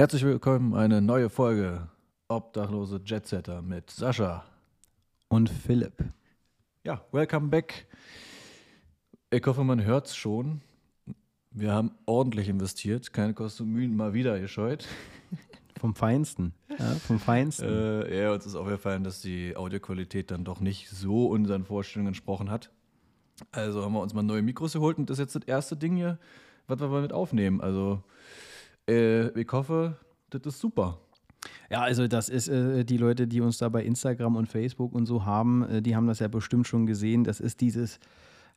Herzlich willkommen, eine neue Folge Obdachlose Jetsetter mit Sascha. Und Philipp. Ja, welcome back. Ich hoffe, man hört es schon. Wir haben ordentlich investiert, keine Kosten Mühen mal wieder gescheut. Vom Feinsten. Ja, vom Feinsten. Äh, ja, uns ist aufgefallen, dass die Audioqualität dann doch nicht so unseren Vorstellungen entsprochen hat. Also haben wir uns mal neue Mikros geholt und das ist jetzt das erste Ding hier, was wir mal mit aufnehmen. Also äh, ich hoffe, das ist super. Ja, also das ist äh, die Leute, die uns da bei Instagram und Facebook und so haben, äh, die haben das ja bestimmt schon gesehen. Das ist dieses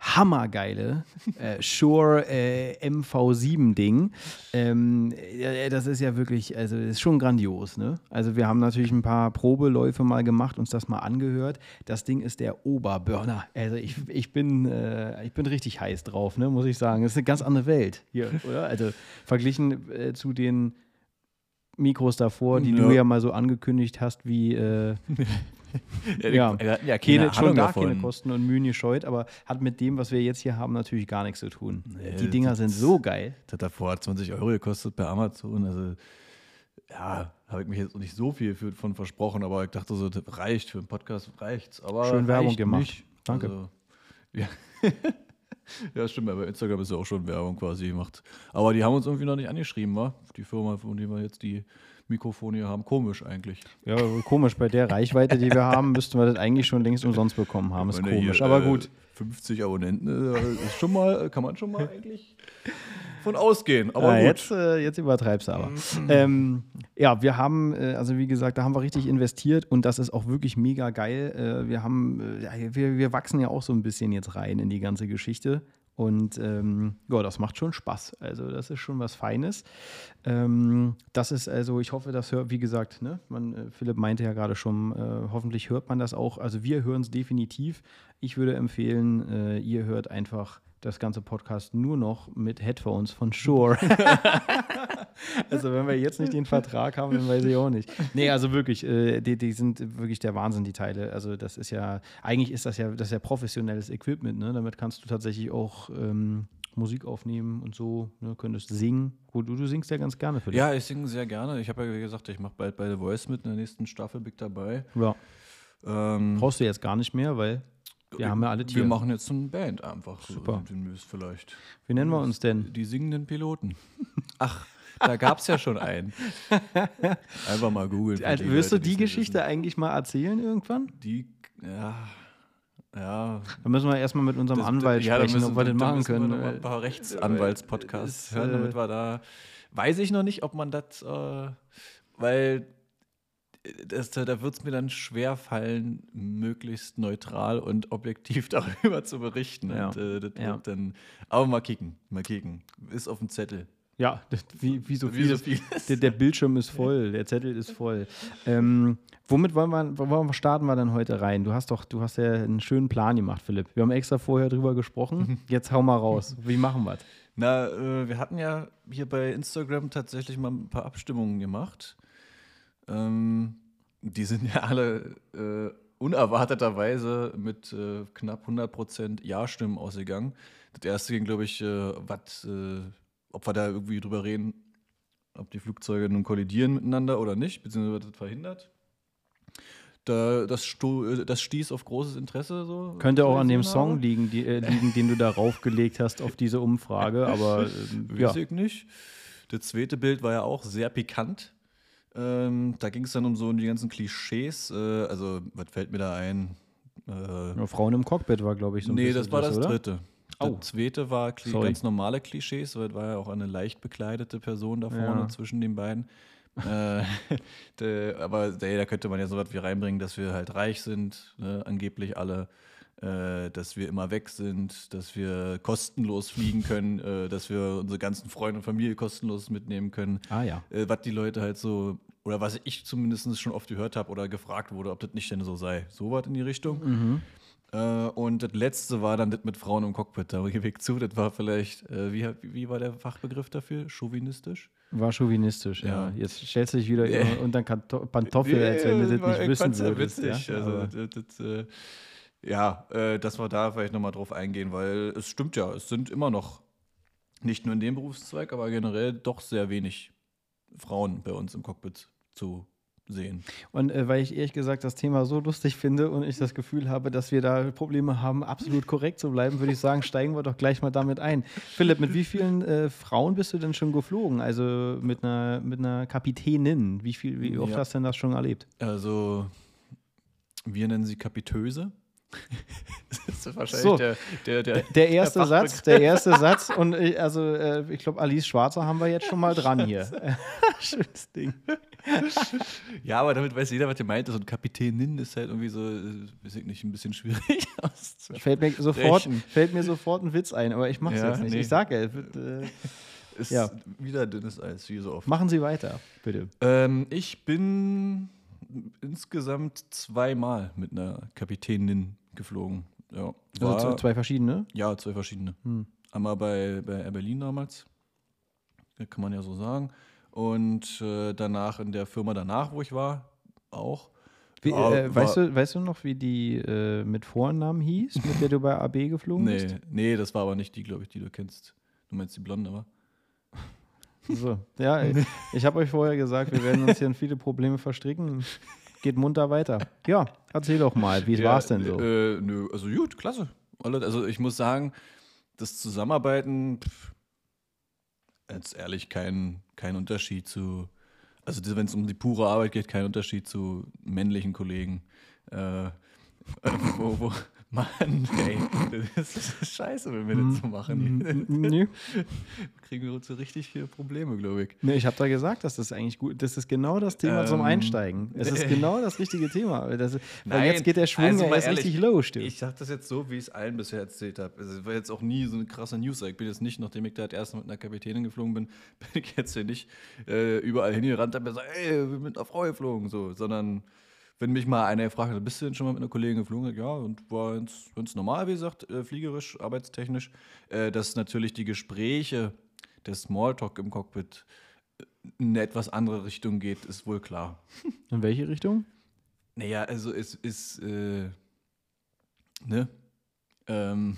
hammergeile äh, Shure äh, MV7-Ding. Ähm, äh, das ist ja wirklich, also ist schon grandios. Ne? Also wir haben natürlich ein paar Probeläufe mal gemacht, uns das mal angehört. Das Ding ist der Oberburner. Also ich, ich, bin, äh, ich bin richtig heiß drauf, ne? muss ich sagen. Das ist eine ganz andere Welt hier, oder? Also verglichen äh, zu den Mikros davor, die ja. du ja mal so angekündigt hast, wie ja, ja, ja keine, schon gar keine Kosten und Mühen gescheut, aber hat mit dem, was wir jetzt hier haben, natürlich gar nichts zu tun. Nee, die Dinger sind so geil. Das hat davor 20 Euro gekostet per Amazon. Also ja, habe ich mich jetzt nicht so viel für, von versprochen, aber ich dachte so, das reicht für einen Podcast, reicht's. Aber Schön Werbung gemacht. Nicht. Danke. Also, ja. ja, stimmt, bei Instagram ist ja auch schon Werbung quasi gemacht. Aber die haben uns irgendwie noch nicht angeschrieben, wa? Die Firma, von der wir jetzt die Mikrofone hier haben. Komisch eigentlich. Ja, komisch. Bei der Reichweite, die wir haben, müssten wir das eigentlich schon längst umsonst bekommen haben. Ist komisch, hier, aber äh, gut. 50 Abonnenten äh, ist schon mal, kann man schon mal eigentlich von ausgehen. Aber ja, Jetzt, äh, jetzt übertreibst du aber. Mhm. ähm, ja, wir haben, äh, also wie gesagt, da haben wir richtig investiert und das ist auch wirklich mega geil. Äh, wir haben, äh, wir, wir wachsen ja auch so ein bisschen jetzt rein in die ganze Geschichte. Und ähm, ja, das macht schon Spaß. Also, das ist schon was Feines. Ähm, das ist also, ich hoffe, das hört, wie gesagt, ne, man, äh, Philipp meinte ja gerade schon, äh, hoffentlich hört man das auch. Also, wir hören es definitiv. Ich würde empfehlen, äh, ihr hört einfach das ganze Podcast nur noch mit Headphones von Shure. also wenn wir jetzt nicht den Vertrag haben, dann weiß ich auch nicht. Nee, also wirklich, äh, die, die, sind wirklich der Wahnsinn, die Teile. Also das ist ja, eigentlich ist das ja, das ja professionelles Equipment, ne? Damit kannst du tatsächlich auch ähm, Musik aufnehmen und so, ne? könntest singen. Gut, du, du singst ja ganz gerne für dich. Ja, ich singe sehr gerne. Ich habe ja gesagt, ich mache bald bei The Voice mit in der nächsten Staffel, bin dabei. Ja. Ähm, Brauchst du jetzt gar nicht mehr, weil wir haben ja alle Tiere. Wir machen jetzt eine Band einfach. Super. vielleicht. Wie nennen wir uns denn? Die singenden Piloten. Ach, da gab es ja schon einen. Einfach mal googeln. Also, wirst du die Geschichte wissen. eigentlich mal erzählen irgendwann? Die, ja. Ja. Da müssen wir erstmal mit unserem das, Anwalt ja, sprechen, müssen, ob wir den machen können. Wir ein paar Rechtsanwaltspodcasts hören, damit wir da. Weiß ich noch nicht, ob man das, äh, weil das, da wird es mir dann schwer fallen, möglichst neutral und objektiv darüber zu berichten. Ja. Und, äh, das ja. dann, aber mal kicken, mal kicken. Ist auf dem Zettel. Ja, wie, wie so wie So viel der, der, Bildschirm ist voll, der Zettel ist voll. Ähm, womit wollen wir, wir, starten wir dann heute rein? Du hast doch, du hast ja einen schönen Plan gemacht, Philipp. Wir haben extra vorher drüber gesprochen. Jetzt hau mal raus. Wie machen wir es? Na, äh, wir hatten ja hier bei Instagram tatsächlich mal ein paar Abstimmungen gemacht. Ähm, die sind ja alle äh, unerwarteterweise mit äh, knapp 100% Ja-Stimmen ausgegangen. Das erste ging, glaube ich, äh, wat, äh, ob wir da irgendwie drüber reden, ob die Flugzeuge nun kollidieren miteinander oder nicht, beziehungsweise wird das verhindert. Da, das, äh, das, stieß auf großes Interesse. So, Könnte auch an dem Song liegen, die, äh, liegen, den du da raufgelegt hast auf diese Umfrage, aber äh, ja. Weiß ich nicht. Das zweite Bild war ja auch sehr pikant. Ähm, da ging es dann um so die ganzen Klischees. Äh, also, was fällt mir da ein? Äh, Frauen im Cockpit war, glaube ich, so ein Nee, das war das, das dritte. Oh. Das zweite war ganz normale Klischees, weil es war ja auch eine leicht bekleidete Person da vorne ja. zwischen den beiden. äh, de, aber de, da könnte man ja so was wie reinbringen, dass wir halt reich sind, ne, angeblich alle äh, dass wir immer weg sind, dass wir kostenlos fliegen können, äh, dass wir unsere ganzen Freunde und Familie kostenlos mitnehmen können. Ah ja. Äh, was die Leute halt so, oder was ich zumindest schon oft gehört habe oder gefragt wurde, ob das nicht denn so sei. So was in die Richtung. Mhm. Äh, und das letzte war dann das mit Frauen im Cockpit. Da gebe ich zu, das war vielleicht, äh, wie, wie war der Fachbegriff dafür? Chauvinistisch? War chauvinistisch, ja. ja. Jetzt stellst du dich wieder nee. unter Pantoffel, als wenn du das nicht wissen würdest. Witzig. Ja? Also, das, das, ja, äh, dass wir da vielleicht nochmal drauf eingehen, weil es stimmt ja, es sind immer noch nicht nur in dem Berufszweig, aber generell doch sehr wenig Frauen bei uns im Cockpit zu sehen. Und äh, weil ich ehrlich gesagt das Thema so lustig finde und ich das Gefühl habe, dass wir da Probleme haben, absolut korrekt zu bleiben, würde ich sagen, steigen wir doch gleich mal damit ein. Philipp, mit wie vielen äh, Frauen bist du denn schon geflogen? Also mit einer, mit einer Kapitänin. Wie, viel, wie oft Ja. hast du denn das schon erlebt? Also, wir nennen sie Kapitöse. das ist wahrscheinlich So. der, der, der, Der erste der Satz, der erste Satz und ich, also äh, ich glaube, Alice Schwarzer haben wir jetzt schon mal dran hier. Schönes Ding. Ja, aber damit weiß jeder, was ihr meint. So ein Kapitänin ist halt irgendwie so, äh, weiß ich nicht, ein bisschen schwierig. Fällt mir sofort, fällt mir sofort ein Witz ein, aber ich mache es Ja, jetzt nicht. nee. Ich sage, es wird, äh, Ist Ja. wieder dünnes Eis, wie so oft. machen Sie weiter, bitte. Ähm, ich bin insgesamt zweimal mit einer Kapitänin geflogen. Ja, war, Also zwei verschiedene. ja zwei verschiedene. Hm. Einmal bei, bei Air Berlin damals, Ja, kann man ja so sagen. Und äh, danach in der Firma danach, wo ich war, auch. Wie, äh, weißt, war- du, weißt du noch, wie die äh, mit Vornamen hieß, mit der du bei AB geflogen Nee, bist? nee, das war aber nicht die, glaube ich, die du kennst. Du meinst die Blonde, aber? So. Ja, ich, ich habe euch vorher gesagt, wir werden uns hier in viele Probleme verstricken. Geht munter weiter. Ja, erzähl doch mal, wie Ja, war es denn so? Äh, nö, also gut, klasse. Also ich muss sagen, das Zusammenarbeiten, pff, jetzt ehrlich, kein, kein Unterschied zu, also wenn es um die pure Arbeit geht, kein Unterschied zu männlichen Kollegen. Äh, wo, wo, Mann, ey, das ist scheiße, wenn wir das so machen. N- Nö. Kriegen wir so richtig viele Probleme, glaube ich. Nee, ich habe da gesagt, dass das eigentlich gut Das ist genau das Thema zum Ähm, Einsteigen. Es ist genau das richtige Thema. Das, weil Nein, jetzt geht der Schwung also erst ehrlich, richtig los, stimmt. Ich sage das jetzt so, wie ich es allen bisher erzählt habe. Also, es war jetzt auch nie so eine krasse News. Ich bin jetzt nicht, nachdem ich da das erste Mal mit einer Kapitänin geflogen bin, bin ich jetzt hier nicht äh, überall hingerannt und habe gesagt, ey, wir sind mit einer Frau geflogen, so, sondern wenn mich mal einer gefragt hat, bist du denn schon mal mit einer Kollegin geflogen? Ja, und war ganz, normal, wie gesagt, äh, fliegerisch, arbeitstechnisch, äh, dass natürlich die Gespräche, der Smalltalk im Cockpit äh, in eine etwas andere Richtung geht, ist wohl klar. In welche Richtung? Naja, also es ist, äh, ne? Ähm,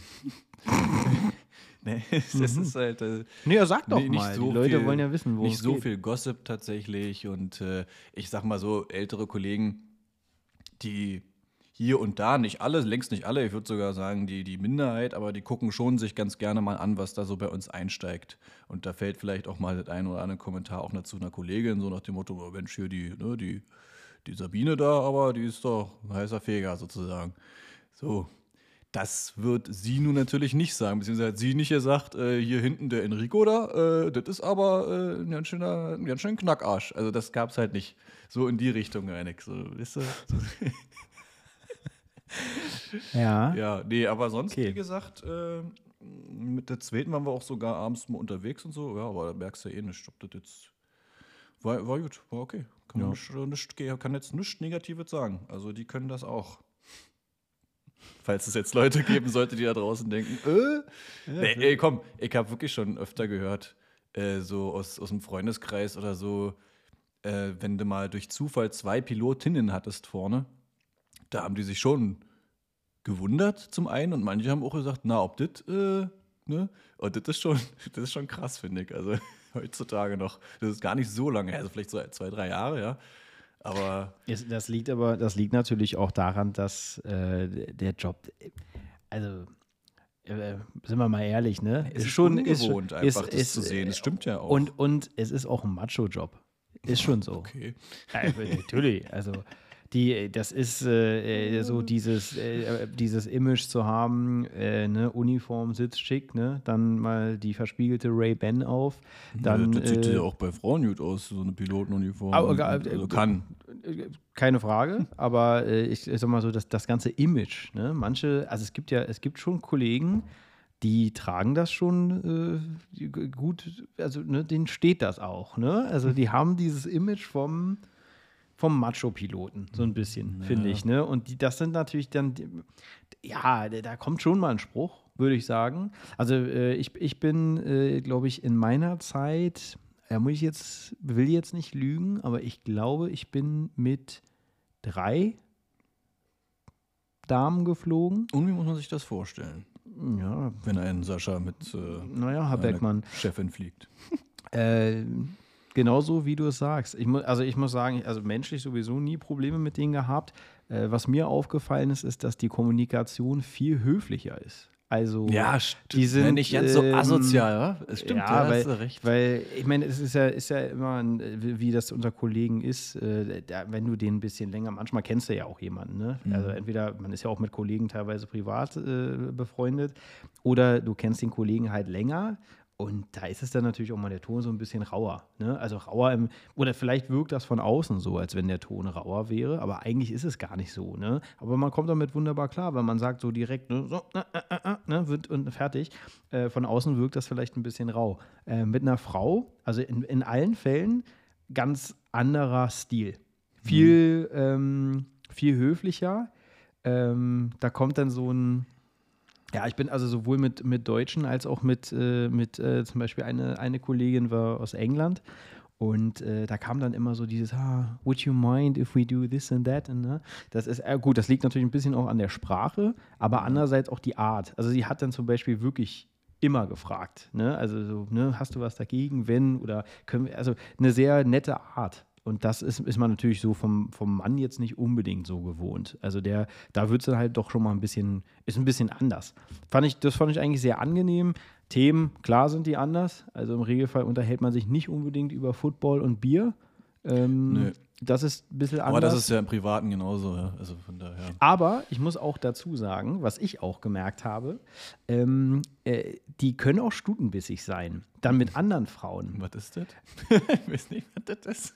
ne, es, es ist halt äh, Nee, ja, sag doch nee, nicht mal. so die Leute viel- wollen ja wissen, wo nicht so geht. viel Gossip tatsächlich und äh, ich sag mal so, ältere Kollegen, die hier und da, nicht alle, längst nicht alle, ich würde sogar sagen, die, die Minderheit, aber die gucken schon sich ganz gerne mal an, was da so bei uns einsteigt. Und da fällt vielleicht auch mal das ein oder andere Kommentar auch dazu einer Kollegin, so nach dem Motto, oh, Mensch, hier die, ne, die, die Sabine da, aber die ist doch ein heißer Feger sozusagen. So, das wird sie nun natürlich nicht sagen, beziehungsweise hat sie nicht gesagt, äh, hier hinten der Enrico da, äh, das ist aber äh, ein ganz schöner, ein ganz schöner Knackarsch. Also das gab es halt nicht. So in die Richtung, Reinig. So, weißt du? so, Ja. ja, nee, aber sonst, Okay. wie gesagt, äh, mit der zweiten waren wir auch sogar abends mal unterwegs und so. Ja, aber da merkst du ja eh nicht, ob das jetzt. War, war gut, war okay. Kann, man nicht, äh, nicht, kann jetzt nichts Negatives sagen. Also die können das auch. Falls es jetzt Leute geben sollte, die da draußen denken, äh? nee, ey, komm, ich habe wirklich schon öfter gehört, äh, so aus, aus dem Freundeskreis oder so, äh, wenn du mal durch Zufall zwei Pilotinnen hattest vorne, da haben die sich schon gewundert zum einen und manche haben auch gesagt, na, ob das, äh, ne? Und das ist schon, das ist schon krass, finde ich. Also heutzutage noch. Das ist gar nicht so lange her, also vielleicht so zwei, drei Jahre, ja. Aber Es- Das liegt aber, das liegt natürlich auch daran, dass äh, der Job, also äh, sind wir mal ehrlich, ne? es ist ungewohnt, einfach das ist- zu sehen. Das stimmt ja auch. Und, und es ist auch ein Macho-Job. Ist schon so. okay. Ja, natürlich. Also die, das ist äh, äh, so dieses, äh, dieses Image zu haben, äh, ne, Uniform sitzt schick, ne? Dann mal die verspiegelte Ray-Ban auf. Dann, ja, das sieht äh, ja auch bei Frauen gut aus, so eine Pilotenuniform. Aber, Und- äh, also kann. Keine Frage, aber äh, ich, ich sag mal so, das, das ganze Image, ne? Manche, also es gibt ja, es gibt schon Kollegen, die tragen das schon äh, gut, also ne, denen steht das auch, ne? Also die haben dieses Image vom, vom Macho-Piloten, so ein bisschen, finde ich, ne? Und die, das sind natürlich dann, die, ja, da kommt schon mal ein Spruch, würde ich sagen. Also äh, ich, ich bin, äh, glaube ich, in meiner Zeit, ja, muss ich jetzt, will jetzt nicht lügen, aber ich glaube, ich bin mit drei Damen geflogen. Und wie muss man sich das vorstellen, Ja, wenn ein Sascha mit äh, naja, Herr Beckmann. Chefin fliegt? Äh, genauso wie du es sagst. Ich mu also ich muss sagen, also menschlich sowieso nie Probleme mit denen gehabt. Äh, was mir aufgefallen ist, ist, dass die Kommunikation viel höflicher ist. Also ja, die sind nicht ganz so ähm, asozial, ja? Es stimmt, ja, ja weil, recht. weil ich meine, es ist ja, ist ja immer, ein, wie das unter Kollegen ist, äh, da, wenn du den ein bisschen länger, manchmal kennst du ja auch jemanden, ne? Mhm. Also entweder, man ist ja auch mit Kollegen teilweise privat äh, befreundet, oder du kennst den Kollegen halt länger und da ist es dann natürlich auch mal der Ton so ein bisschen rauer. Ne? Also rauer im, oder vielleicht wirkt das von außen so, als wenn der Ton rauer wäre, aber eigentlich ist es gar nicht so. Ne? Aber man kommt damit wunderbar klar, wenn man sagt so direkt, ne, so, äh, äh, äh, ne, wird und fertig. Äh, von außen wirkt das vielleicht ein bisschen rau. Äh, mit einer Frau, also in, in allen Fällen, ganz anderer Stil. Viel, mhm. ähm, viel höflicher. Ähm, da kommt dann so ein, ja, ich bin also sowohl mit, mit Deutschen als auch mit, äh, mit äh, zum Beispiel eine, eine Kollegin war aus England und äh, da kam dann immer so dieses, ah, would you mind if we do this and that? Und, ne? Das ist, äh, gut, das liegt natürlich ein bisschen auch an der Sprache, aber andererseits auch die Art. Also sie hat dann zum Beispiel wirklich immer gefragt. Ne? Also so, ne, hast du was dagegen, wenn? Oder können wir, also eine sehr nette Art. Und das ist, ist man natürlich so vom, vom Mann jetzt nicht unbedingt so gewohnt. Also der, da wird es dann halt doch schon mal ein bisschen, ist ein bisschen anders. Fand ich, das fand ich eigentlich sehr angenehm. Themen, klar sind die anders. Also im Regelfall unterhält man sich nicht unbedingt über Football und Bier. Ähm, Nö. Das ist ein bisschen anders. Aber das ist ja im Privaten genauso, ja. Also von daher. Aber ich muss auch dazu sagen, was ich auch gemerkt habe, ähm, äh, die können auch stutenbissig sein. Dann mit anderen Frauen. Was ist das? ich weiß nicht, was das ist.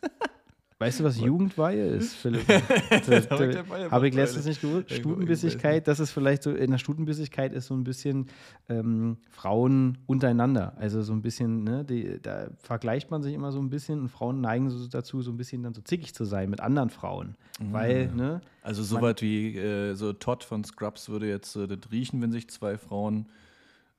Weißt du, was Jugendweihe ist, Philipp? Habe ich letztens nicht gewusst. Stutenbissigkeit, das ist vielleicht so, in der Stutenbissigkeit ist so ein bisschen ähm, Frauen untereinander. Also so ein bisschen, ne, die, da vergleicht man sich immer so ein bisschen und Frauen neigen so dazu, so ein bisschen dann so zickig zu sein mit anderen Frauen. Mhm. Weil, ne? Also so weit wie äh, so Todd von Scrubs würde jetzt äh, das riechen, wenn sich zwei Frauen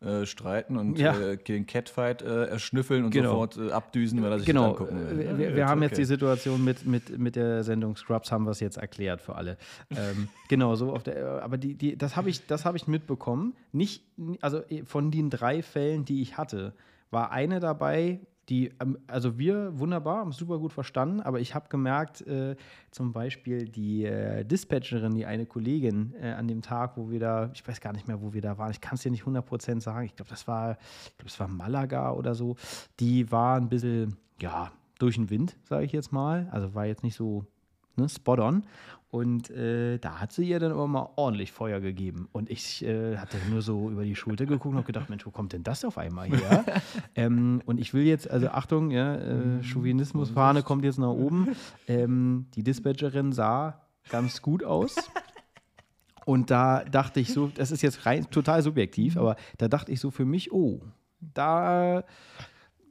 äh, streiten und ja. äh, den Catfight äh, erschnüffeln und genau. sofort äh, abdüsen, weil er sich genau. das angucken will. Wir, wir haben okay. jetzt die Situation mit, mit, mit der Sendung Scrubs, haben wir es jetzt erklärt für alle. ähm, genau, so auf der, aber die, die, das habe ich, hab ich mitbekommen. Nicht, also von den drei Fällen, die ich hatte, war eine dabei, die, ähm, also wir wunderbar, haben super gut verstanden, aber ich habe gemerkt, äh, zum Beispiel die äh, Dispatcherin, die eine Kollegin äh, an dem Tag, wo wir da, ich weiß gar nicht mehr, wo wir da waren, ich kann es dir nicht 100% sagen, ich glaube, das war, ich glaube, das war Malaga oder so, die war ein bisschen, ja, durch den Wind, sage ich jetzt mal, also war jetzt nicht so ne, spot on. Und äh, da hat sie ihr dann aber mal ordentlich Feuer gegeben. Und ich äh, hatte nur so über die Schulter geguckt und habe gedacht, Mensch, wo kommt denn das auf einmal her? ähm, und ich will jetzt, also Achtung, ja, äh, mhm. Chauvinismusfahne kommt jetzt nach oben. Ähm, die Dispatcherin sah ganz gut aus. Und da dachte ich so, das ist jetzt rein total subjektiv, aber da dachte ich so für mich, oh, da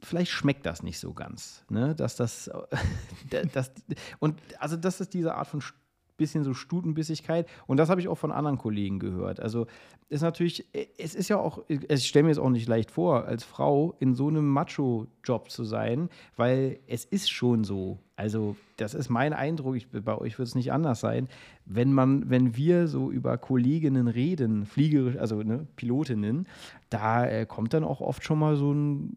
vielleicht schmeckt das nicht so ganz, ne? Dass das, das und also das ist diese Art von bisschen so Stutenbissigkeit. Und das habe ich auch von anderen Kollegen gehört. Also ist natürlich, es ist ja auch, ich stelle mir es auch nicht leicht vor, als Frau in so einem Macho-Job zu sein, weil es ist schon so. Also, das ist mein Eindruck, ich, bei euch wird es nicht anders sein. Wenn man, wenn wir so über Kolleginnen reden, Fliegerisch, also ne, Pilotinnen, da äh, kommt dann auch oft schon mal so ein,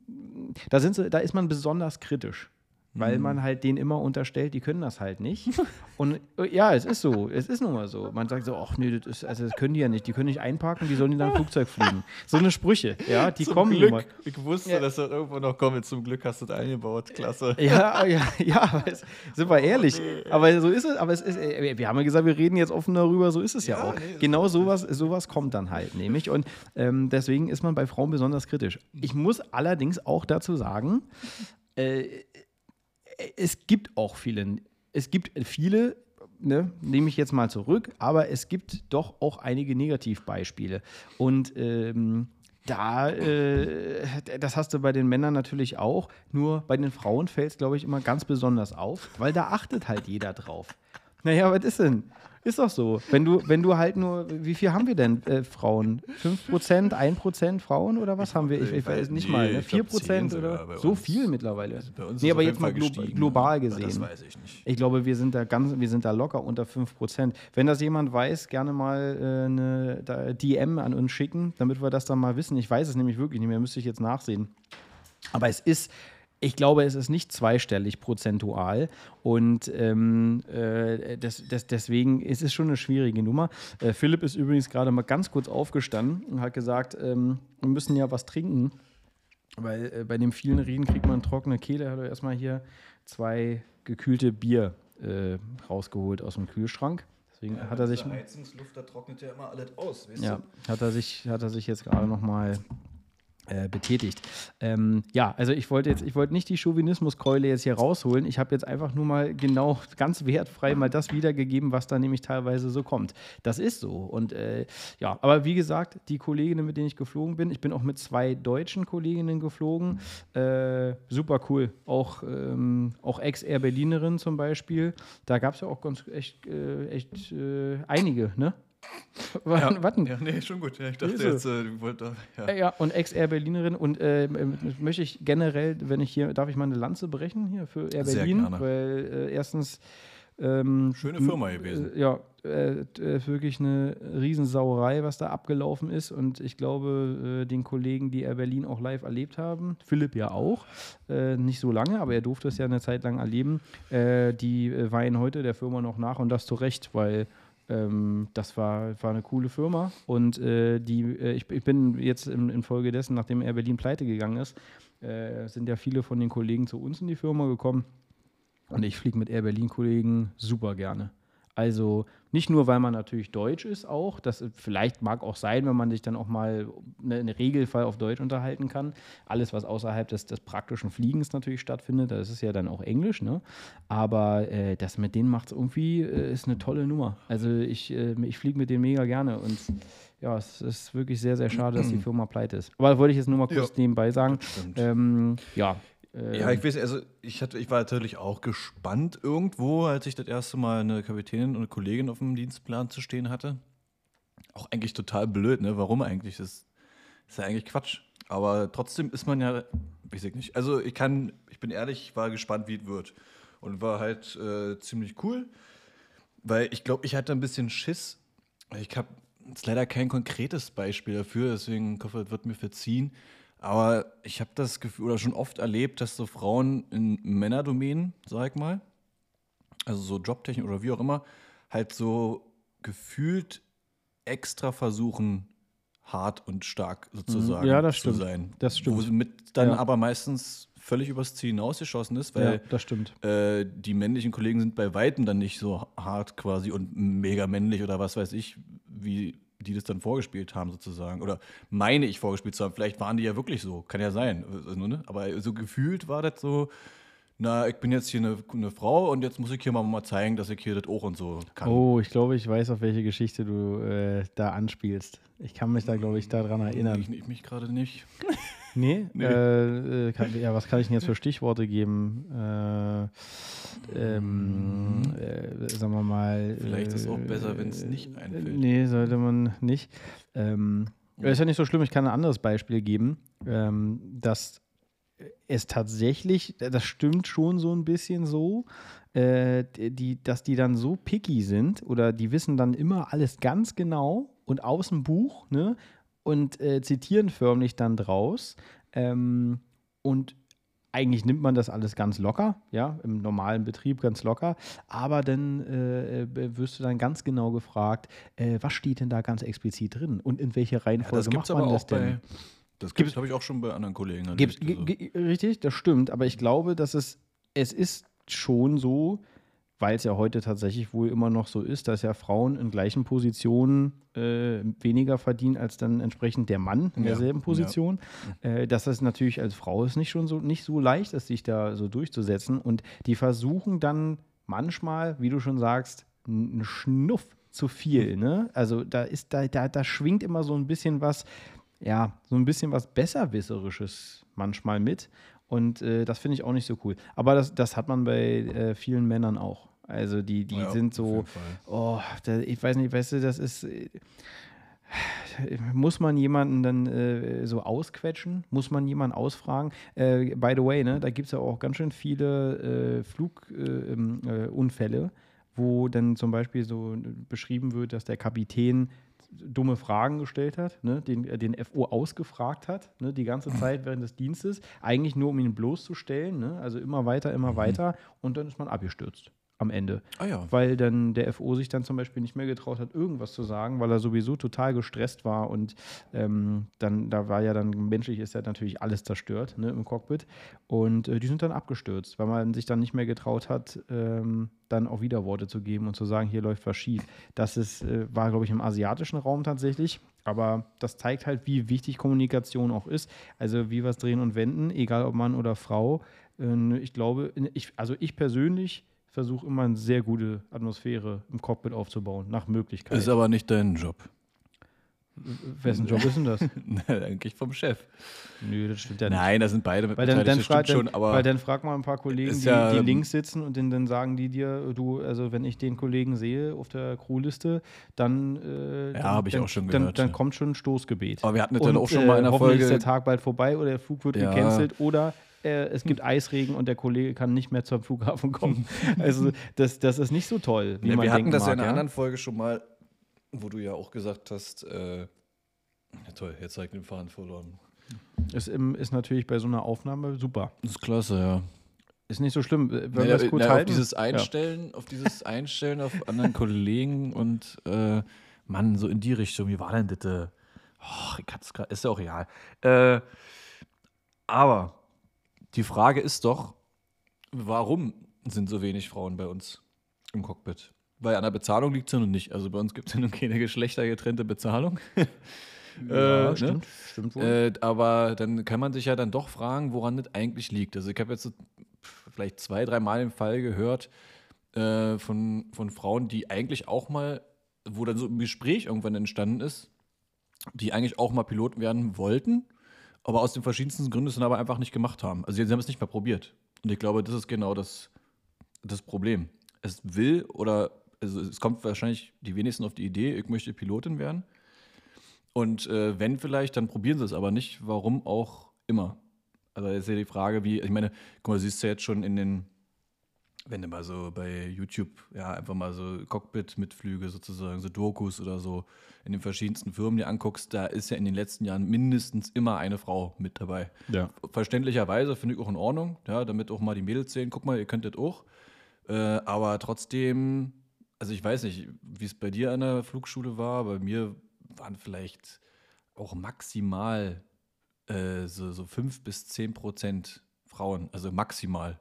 da sind sie, da ist man besonders kritisch weil mhm. man halt denen immer unterstellt, die können das halt nicht. Und äh, ja, es ist so, es ist nun mal so. Man sagt so, ach nee, das, ist, also das können die ja nicht, die können nicht einparken, die sollen in ein Flugzeug fliegen. So eine Sprüche, ja, die zum kommen Glück. Mal. Ich wusste, ja. dass das irgendwo noch kommt. Zum Glück hast du das eingebaut, klasse. Ja, ja, ja, sind wir ehrlich. Aber so ist es, aber es ist, äh, wir haben ja gesagt, wir reden jetzt offen darüber, so ist es ja, ja auch. Nee, genau sowas, sowas kommt dann halt nämlich. Und ähm, deswegen ist man bei Frauen besonders kritisch. Ich muss allerdings auch dazu sagen, äh, es gibt auch viele, es gibt viele, ne, nehme ich jetzt mal zurück, aber es gibt doch auch einige Negativbeispiele. Und ähm, da, äh, das hast du bei den Männern natürlich auch, nur bei den Frauen fällt es, glaube ich, immer ganz besonders auf, weil da achtet halt jeder drauf. Naja, was ist denn? Ist doch so. Wenn du, wenn du halt nur, wie viel haben wir denn äh, Frauen? 5%, 1% Frauen oder was haben wir? Ich, ich weiß nicht nee, mal. Ne? 4% oder? So viel mittlerweile. Bei uns nee, aber jetzt mal glo global gesehen. Das weiß ich nicht. Ich glaube, wir sind da ganz, wir sind da locker unter 5%. Wenn das jemand weiß, gerne mal äh, eine DM an uns schicken, damit wir das dann mal wissen. Ich weiß es nämlich wirklich nicht mehr, müsste ich jetzt nachsehen. Aber es ist Ich glaube, es ist nicht zweistellig prozentual und ähm, äh, das, das, deswegen ist es schon eine schwierige Nummer. Äh, Philipp ist übrigens gerade mal ganz kurz aufgestanden und hat gesagt, ähm, wir müssen ja was trinken, weil äh, bei dem vielen Reden kriegt man trockene Kehle. Hat er erstmal hier zwei gekühlte Bier äh, rausgeholt aus dem Kühlschrank. Deswegen ja, hat er sich. Heizungsluft, da trocknet ja immer alles aus, weißt ja, du? Hat er sich, hat er sich jetzt gerade nochmal äh, betätigt. Ähm, ja, also ich wollte jetzt, ich wollte nicht die Chauvinismuskeule jetzt hier rausholen. Ich habe jetzt einfach nur mal genau ganz wertfrei mal das wiedergegeben, was da nämlich teilweise so kommt. Das ist so. Und äh, ja, aber wie gesagt, die Kolleginnen, mit denen ich geflogen bin, ich bin auch mit zwei deutschen Kolleginnen geflogen. Äh, super cool. Auch, ähm, auch Ex-Air Berlinerin zum Beispiel. Da gab es ja auch ganz echt, äh, echt äh, einige, ne? Warten, ja, warten. Ja, nee, schon gut. Ja, ich dachte jetzt, äh, wollte. Ja. ja, und Ex-Air-Berlinerin. Und äh, möchte ich generell, wenn ich hier, darf ich mal eine Lanze brechen hier für Air Sehr Berlin? Gerne. Weil äh, erstens. Ähm, Schöne Firma gewesen. Äh, ja, äh, äh, wirklich eine Riesensauerei, was da abgelaufen ist. Und ich glaube, äh, den Kollegen, die Air Berlin auch live erlebt haben, Philipp ja auch, äh, nicht so lange, aber er durfte es ja eine Zeit lang erleben, äh, die weinen heute der Firma noch nach und das zu Recht, weil ähm, das war, war eine coole Firma und äh, die, äh, ich, ich, bin jetzt in, infolgedessen, nachdem Air Berlin pleite gegangen ist, äh, sind ja viele von den Kollegen zu uns in die Firma gekommen und ich fliege mit Air Berlin Kollegen super gerne. Also nicht nur, weil man natürlich Deutsch ist auch, das vielleicht mag auch sein, wenn man sich dann auch mal eine, eine Regelfall auf Deutsch unterhalten kann. Alles, was außerhalb des, des, praktischen Fliegens natürlich stattfindet, das ist ja dann auch Englisch, ne? Aber äh, das mit denen macht es irgendwie, äh, ist eine tolle Nummer. Also ich, äh, ich fliege mit denen mega gerne und ja, es ist wirklich sehr, sehr schade, dass die Firma pleite ist. Aber das wollte ich jetzt nur mal kurz ja, nebenbei sagen. Ähm, ja, ähm, ja, ich weiß, also ich, hatte, ich war natürlich auch gespannt irgendwo, als ich das erste Mal eine Kapitänin und eine Kollegin auf dem Dienstplan zu stehen hatte. Auch eigentlich total blöd, ne? Warum eigentlich? Das ist ja eigentlich Quatsch. Aber trotzdem ist man ja, weiß ich nicht. Also ich kann, ich bin ehrlich, ich war gespannt, wie es wird. Und war halt äh, ziemlich cool, weil ich glaube, ich hatte ein bisschen Schiss. Ich habe jetzt leider kein konkretes Beispiel dafür, deswegen hoffe, es wird mir verziehen. Aber ich habe das Gefühl oder schon oft erlebt, dass so Frauen in Männerdomänen, sag ich mal, also so Jobtechnik oder wie auch immer, halt so gefühlt extra versuchen, hart und stark sozusagen ja, das zu stimmt. sein. Das stimmt. Womit dann ja. aber meistens völlig übers Ziel hinausgeschossen ist, weil ja. Äh, die männlichen Kollegen sind bei Weitem dann nicht so hart quasi und mega männlich oder was weiß ich, wie die das dann vorgespielt haben, sozusagen. Oder meine ich vorgespielt zu haben. Vielleicht waren die ja wirklich so. Kann ja sein. Also, ne? Aber so gefühlt war das so, na, ich bin jetzt hier eine, eine, Frau und jetzt muss ich hier mal, mal zeigen, dass ich hier das auch und so kann. Oh, ich glaube, ich weiß, auf welche Geschichte du äh, da anspielst. Ich kann mich da, glaube ich, daran erinnern. Ich, ich mich gerade nicht. nee? nee. Äh, äh, kann, ja, was kann ich denn jetzt für Stichworte geben? Äh, ähm, äh, sagen wir mal. Vielleicht ist es auch besser, wenn es nicht einfällt. Nee, sollte man nicht. Ähm, ist ja nicht so schlimm, ich kann ein anderes Beispiel geben, ähm, dass es tatsächlich, das stimmt schon so ein bisschen so, äh, die, dass die dann so picky sind oder die wissen dann immer alles ganz genau und aus dem Buch ne, und äh, zitieren förmlich dann draus. Ähm, und eigentlich nimmt man das alles ganz locker, ja, im normalen Betrieb ganz locker, aber dann äh, äh wirst du dann ganz genau gefragt, äh, was steht denn da ganz explizit drin und in welche Reihenfolge ja, macht man das denn? Bei, das gibt es, glaube ich, auch schon bei anderen Kollegen. Gibt, also. Richtig, das stimmt, aber ich glaube, dass es, es ist schon so, weil es ja heute tatsächlich wohl immer noch so ist, dass ja Frauen in gleichen Positionen äh, weniger verdienen als dann entsprechend der Mann in derselben Position. Ja. Äh, dass das natürlich als Frau ist nicht schon so nicht so leicht ist, sich da so durchzusetzen. Und die versuchen dann manchmal, wie du schon sagst, einen Schnuff zu viel. Ne? Also da ist, da, da, da schwingt immer so ein bisschen was, ja, so ein bisschen was Besserwisserisches manchmal mit. Und äh, das finde ich auch nicht so cool. Aber das, das hat man bei äh, vielen Männern auch. Also die, die ja, sind so, oh, da, ich weiß nicht, weißt du, das ist, äh, muss man jemanden dann äh, so ausquetschen? Muss man jemanden ausfragen? Äh, by the way, ne, da gibt es ja auch ganz schön viele äh, Flugunfälle, äh, wo dann zum Beispiel so beschrieben wird, dass der Kapitän dumme Fragen gestellt hat, ne? den, äh, den FO ausgefragt hat, ne? die ganze Zeit während des Dienstes, eigentlich nur um ihn bloßzustellen, ne? also immer weiter, immer weiter und dann ist man abgestürzt am Ende. Ah ja. Weil dann der FO sich dann zum Beispiel nicht mehr getraut hat, irgendwas zu sagen, weil er sowieso total gestresst war und ähm, dann, da war ja dann menschlich ist ja natürlich alles zerstört ne, im Cockpit. Und äh, die sind dann abgestürzt, weil man sich dann nicht mehr getraut hat, ähm, dann auch Widerworte zu geben und zu sagen, hier läuft was schief. Das ist, äh, war, glaube ich, im asiatischen Raum tatsächlich. Aber das zeigt halt, wie wichtig Kommunikation auch ist. Also wie was drehen und wenden, egal ob Mann oder Frau. Äh, ich glaube, ich, also ich persönlich versuche immer eine sehr gute Atmosphäre im Cockpit aufzubauen, nach Möglichkeit. Ist aber nicht dein Job. Wessen Job ist denn das? Eigentlich vom Chef. Nö, das stimmt ja nicht. Nein, da sind beide mit Weil dann, dann, frag, dann, schon, aber weil dann frag mal ein paar Kollegen, die, ja- die links sitzen und dann, dann sagen die dir, du, also wenn ich den Kollegen sehe auf der Crewliste, dann, äh, dann, hab ich dann, auch schon dann, gehört, dann ja. kommt schon ein Stoßgebet. Aber wir hatten das und, dann auch schon mal in der hoffentlich ist der Folge. Tag bald vorbei oder der Flug wird Ja. Gecancelt oder äh, es gibt Eisregen und der Kollege kann nicht mehr zum Flughafen kommen. also das, das ist nicht so toll, wie Ja, man wir hatten das ja mag, in einer ja? anderen Folge schon mal, wo du ja auch gesagt hast, äh, ja toll, jetzt habe ich den Faden verloren. Ist, im, ist natürlich bei so einer Aufnahme super. Das ist klasse, ja. Ist nicht so schlimm. Äh, wir Naja, das kurz na, auf halten? dieses Einstellen, auf dieses Einstellen auf anderen Kollegen und äh, Mann, so in die Richtung, wie war denn das? grad, ist ja auch egal. Äh, aber die Frage ist doch, warum sind so wenig Frauen bei uns im Cockpit? Weil an der Bezahlung liegt es ja nun nicht. Also bei uns gibt es ja nun keine geschlechtergetrennte Bezahlung. Ja, äh, stimmt, ne? stimmt wohl. Äh, aber dann kann man sich ja dann doch fragen, woran das eigentlich liegt. Also ich habe jetzt so vielleicht zwei, dreimal im Fall gehört äh, von, von Frauen, die eigentlich auch mal, wo dann so ein Gespräch irgendwann entstanden ist, die eigentlich auch mal Piloten werden wollten, aber aus den verschiedensten Gründen es dann aber einfach nicht gemacht haben. Also sie haben es nicht mal probiert. Und ich glaube, das ist genau das, das Problem. Es will oder also es kommt wahrscheinlich die wenigsten auf die Idee, ich möchte Pilotin werden. Und äh, wenn vielleicht, dann probieren sie es aber nicht. Warum auch immer. Also ist ja die Frage, wie, ich meine, guck mal, du siehst ja jetzt schon in den, wenn du mal so bei YouTube, ja, einfach mal so Cockpit-Mitflüge sozusagen, so Dokus oder so in den verschiedensten Firmen dir anguckst, da ist ja in den letzten Jahren mindestens immer eine Frau mit dabei. ja. Verständlicherweise finde ich auch in Ordnung, ja, damit auch mal die Mädels sehen, guck mal, ihr könnt das auch. Äh, aber trotzdem, also ich weiß nicht, wie es bei dir an der Flugschule war, bei mir waren vielleicht auch maximal äh, so, so 5 bis 10 Prozent Frauen, also maximal.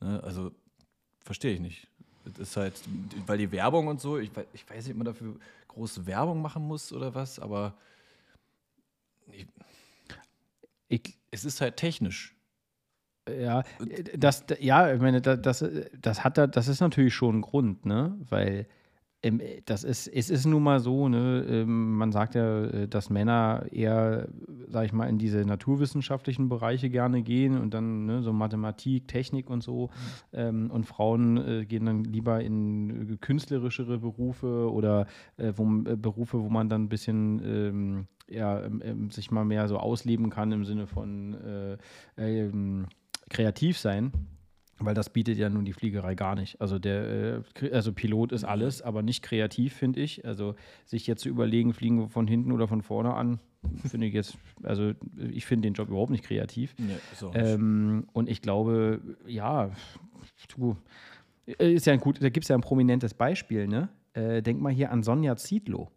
Ne? Also verstehe ich nicht. Das ist halt, weil die Werbung und so, ich, ich weiß nicht, ob man dafür große Werbung machen muss oder was, aber Ich, es ist halt technisch. Ja, das, ja, ich meine, das, das, hat da, das ist natürlich schon ein Grund, ne? Weil das ist, es ist nun mal so, ne, ähm, man sagt ja, äh, dass Männer eher, sag ich mal, in diese naturwissenschaftlichen Bereiche gerne gehen und dann ne, so Mathematik, Technik und so. Ähm, und Frauen äh, gehen dann lieber in äh, künstlerischere Berufe oder wo, Berufe, wo man dann ein bisschen ähm, ja, ähm, ähm, sich mal mehr so ausleben kann im Sinne von äh, ähm, kreativ sein. Weil das bietet ja nun die Fliegerei gar nicht. Also der äh, also Pilot ist alles, aber nicht kreativ, finde ich. Also sich jetzt zu überlegen, fliegen wir von hinten oder von vorne an, finde ich jetzt, also ich finde den Job überhaupt nicht kreativ. Auch nicht. Ähm, und ich glaube, ja, du, äh, ist ja ein gut, da gibt es ja ein prominentes Beispiel, ne? Äh, denk mal hier an Sonja Zietlow.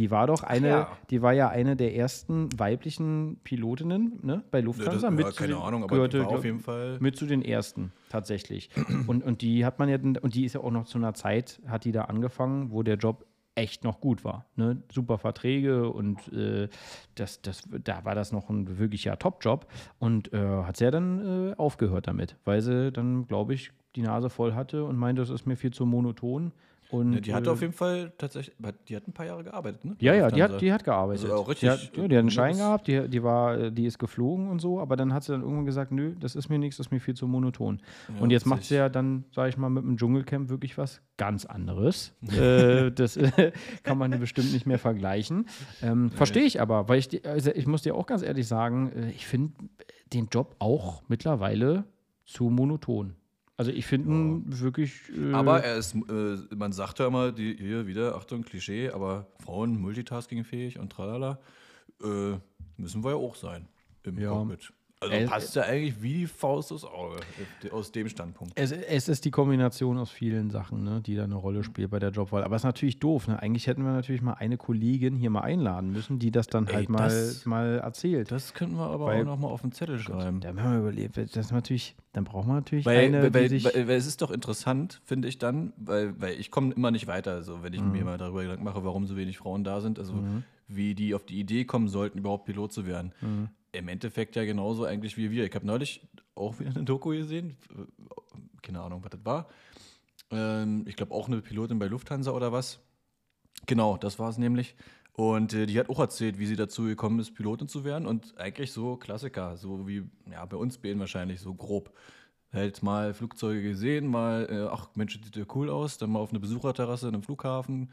Die war doch eine, ja. die war ja eine der ersten weiblichen Pilotinnen ne, bei Lufthansa. mit keine zu den, Ahnung, aber gehörte, auf jeden Fall. mit zu den ersten tatsächlich. und, und die hat man ja, und die ist ja auch noch zu einer Zeit, hat die da angefangen, wo der Job echt noch gut war. Ne? Super Verträge und äh, das, das, da war das noch ein wirklicher Top-Job. Und äh, hat sie ja dann äh, aufgehört damit, weil sie dann, glaube ich, die Nase voll hatte und meinte, das ist mir viel zu monoton. Und, Ja, die hat äh, auf jeden Fall tatsächlich, die hat ein paar Jahre gearbeitet, ne? ja, ja, die hat, die hat gearbeitet. Also auch die hat, richtig- ja, die hat einen Schein gehabt, die, die, war, die ist geflogen und so, aber dann hat sie dann irgendwann gesagt, nö, das ist mir nichts, das ist mir viel zu monoton. Ja, und jetzt macht sie ja dann, sage ich mal, mit dem Dschungelcamp wirklich was ganz anderes. äh, das äh, kann man bestimmt nicht mehr vergleichen. Ähm, Verstehe ich aber, weil ich, also ich muss dir auch ganz ehrlich sagen, äh, ich finde den Job auch mittlerweile zu monoton. Also ich finde ihn wirklich. Äh, Aber er ist, äh, man sagt ja immer, die, hier wieder, Achtung, Klischee, aber Frauen multitaskingfähig und tralala, äh, müssen wir ja auch sein im Ja. Cockpit. Also Äh, passt ja eigentlich wie die Faust Auge äh, aus dem Standpunkt. Es, es ist die Kombination aus vielen Sachen, ne, die da eine Rolle spielt bei der Jobwahl. Aber es ist natürlich doof. Ne? Eigentlich hätten wir natürlich mal eine Kollegin hier mal einladen müssen, die das dann Ey, halt mal, das- mal erzählt. Das könnten wir aber Weil- auch nochmal auf den Zettel schreiben. Da haben wir überlebt. Das ist natürlich, dann braucht man natürlich Weil, eine, weil, weil, es ist doch interessant, finde ich dann, weil, weil ich komme immer nicht weiter, so, wenn ich Mhm. mir mal darüber Gedanken mache, warum so wenig Frauen da sind, also wie die auf die Idee kommen sollten, überhaupt Pilot zu werden. Mhm. Im Endeffekt ja genauso eigentlich wie wir. Ich habe neulich auch wieder eine Doku gesehen, keine Ahnung, was das war. Ähm, ich glaube auch eine Pilotin bei Lufthansa oder was. Genau, das war es nämlich. Und äh, die hat auch erzählt, wie sie dazu gekommen ist, Pilotin zu werden. Und eigentlich so Klassiker, so wie ja, bei uns beiden wahrscheinlich, so grob. Halt mal Flugzeuge gesehen, mal, äh, ach Mensch, das sieht ja cool aus, dann mal auf eine Besucherterrasse in einem Flughafen,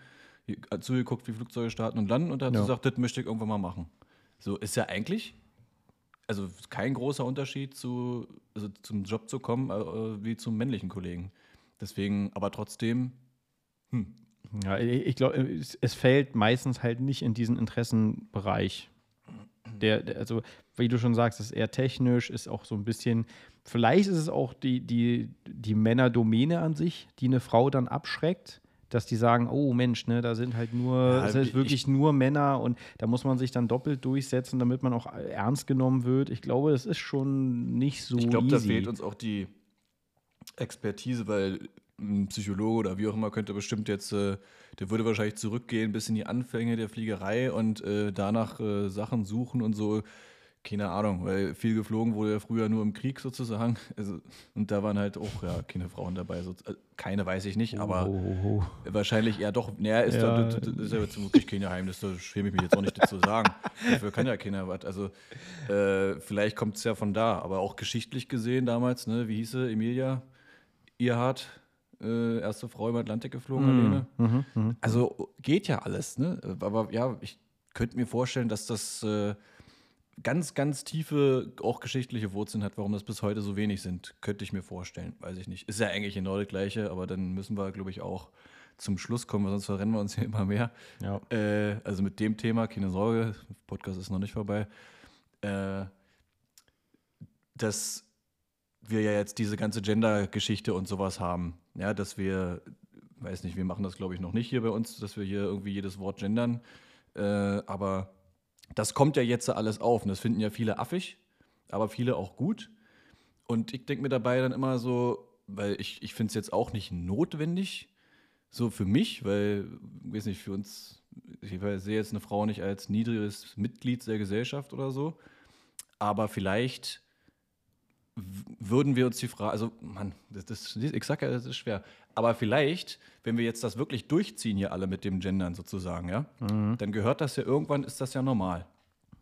hat zugeguckt, wie Flugzeuge starten und landen und dann hat Ja. sie gesagt, das möchte ich irgendwann mal machen. So ist ja eigentlich, also kein großer Unterschied zu, also zum Job zu kommen, äh, wie zum männlichen Kollegen. Deswegen, aber trotzdem, Ja, ich glaube, es, es fällt meistens halt nicht in diesen Interessenbereich. Der, der, also, wie du schon sagst, ist eher technisch, ist auch so ein bisschen, vielleicht ist es auch die, die, die Männerdomäne an sich, die eine Frau dann abschreckt, dass die sagen, oh Mensch, ne, da sind halt nur, Ja, sind ich- wirklich nur Männer und da muss man sich dann doppelt durchsetzen, damit man auch ernst genommen wird. Ich glaube, das ist schon nicht so Ich glaube, da fehlt uns auch die Expertise, weil ein Psychologe oder wie auch immer könnte bestimmt jetzt, äh, der würde wahrscheinlich zurückgehen bis in die Anfänge der Fliegerei und äh, danach äh, Sachen suchen und so. Keine Ahnung, weil viel geflogen wurde ja früher nur im Krieg sozusagen. Also, und da waren halt auch ja, keine Frauen dabei. So, äh, keine weiß ich nicht, aber Oh, oh, oh. wahrscheinlich eher doch. Naja, ist, Ja. ja. das, das ist ja jetzt wirklich kein Geheimnis, da schäme ich mich jetzt auch nicht dazu sagen. Dafür kann ja keiner was. Also, äh, vielleicht kommt es ja von da, aber auch geschichtlich gesehen damals, ne, wie hieß sie, Emilia Earhart, äh, erste Frau im Atlantik geflogen alleine. Mhm, mhm. Also geht ja alles, ne? Aber ja, ich könnte mir vorstellen, dass das äh, ganz, ganz tiefe, auch geschichtliche Wurzeln hat, warum das bis heute so wenig sind. Könnte ich mir vorstellen, weiß ich nicht. Ist ja eigentlich genau das Gleiche, aber dann müssen wir, glaube ich, auch zum Schluss kommen, weil sonst verrennen wir uns hier immer mehr. Ja. Äh, also mit dem Thema, keine Sorge, Podcast ist noch nicht vorbei. Äh, dass wir ja jetzt diese ganze Gender-Geschichte und sowas haben. Ja, dass wir, weiß nicht, wir machen das glaube ich noch nicht hier bei uns, dass wir hier irgendwie jedes Wort gendern. Äh, aber das kommt ja jetzt alles auf und das finden ja viele affig, aber viele auch gut. Und ich denke mir dabei dann immer so, weil ich, ich finde es jetzt auch nicht notwendig, so für mich, weil, weiß nicht, für uns, ich sehe jetzt eine Frau nicht als niedriges Mitglied der Gesellschaft oder so, aber vielleicht würden wir uns die Frage, also, Mann, das, das, ich sag ja, das ist schwer, aber vielleicht, wenn wir jetzt das wirklich durchziehen hier alle mit dem Gendern sozusagen, ja, dann gehört das ja irgendwann, ist das ja normal.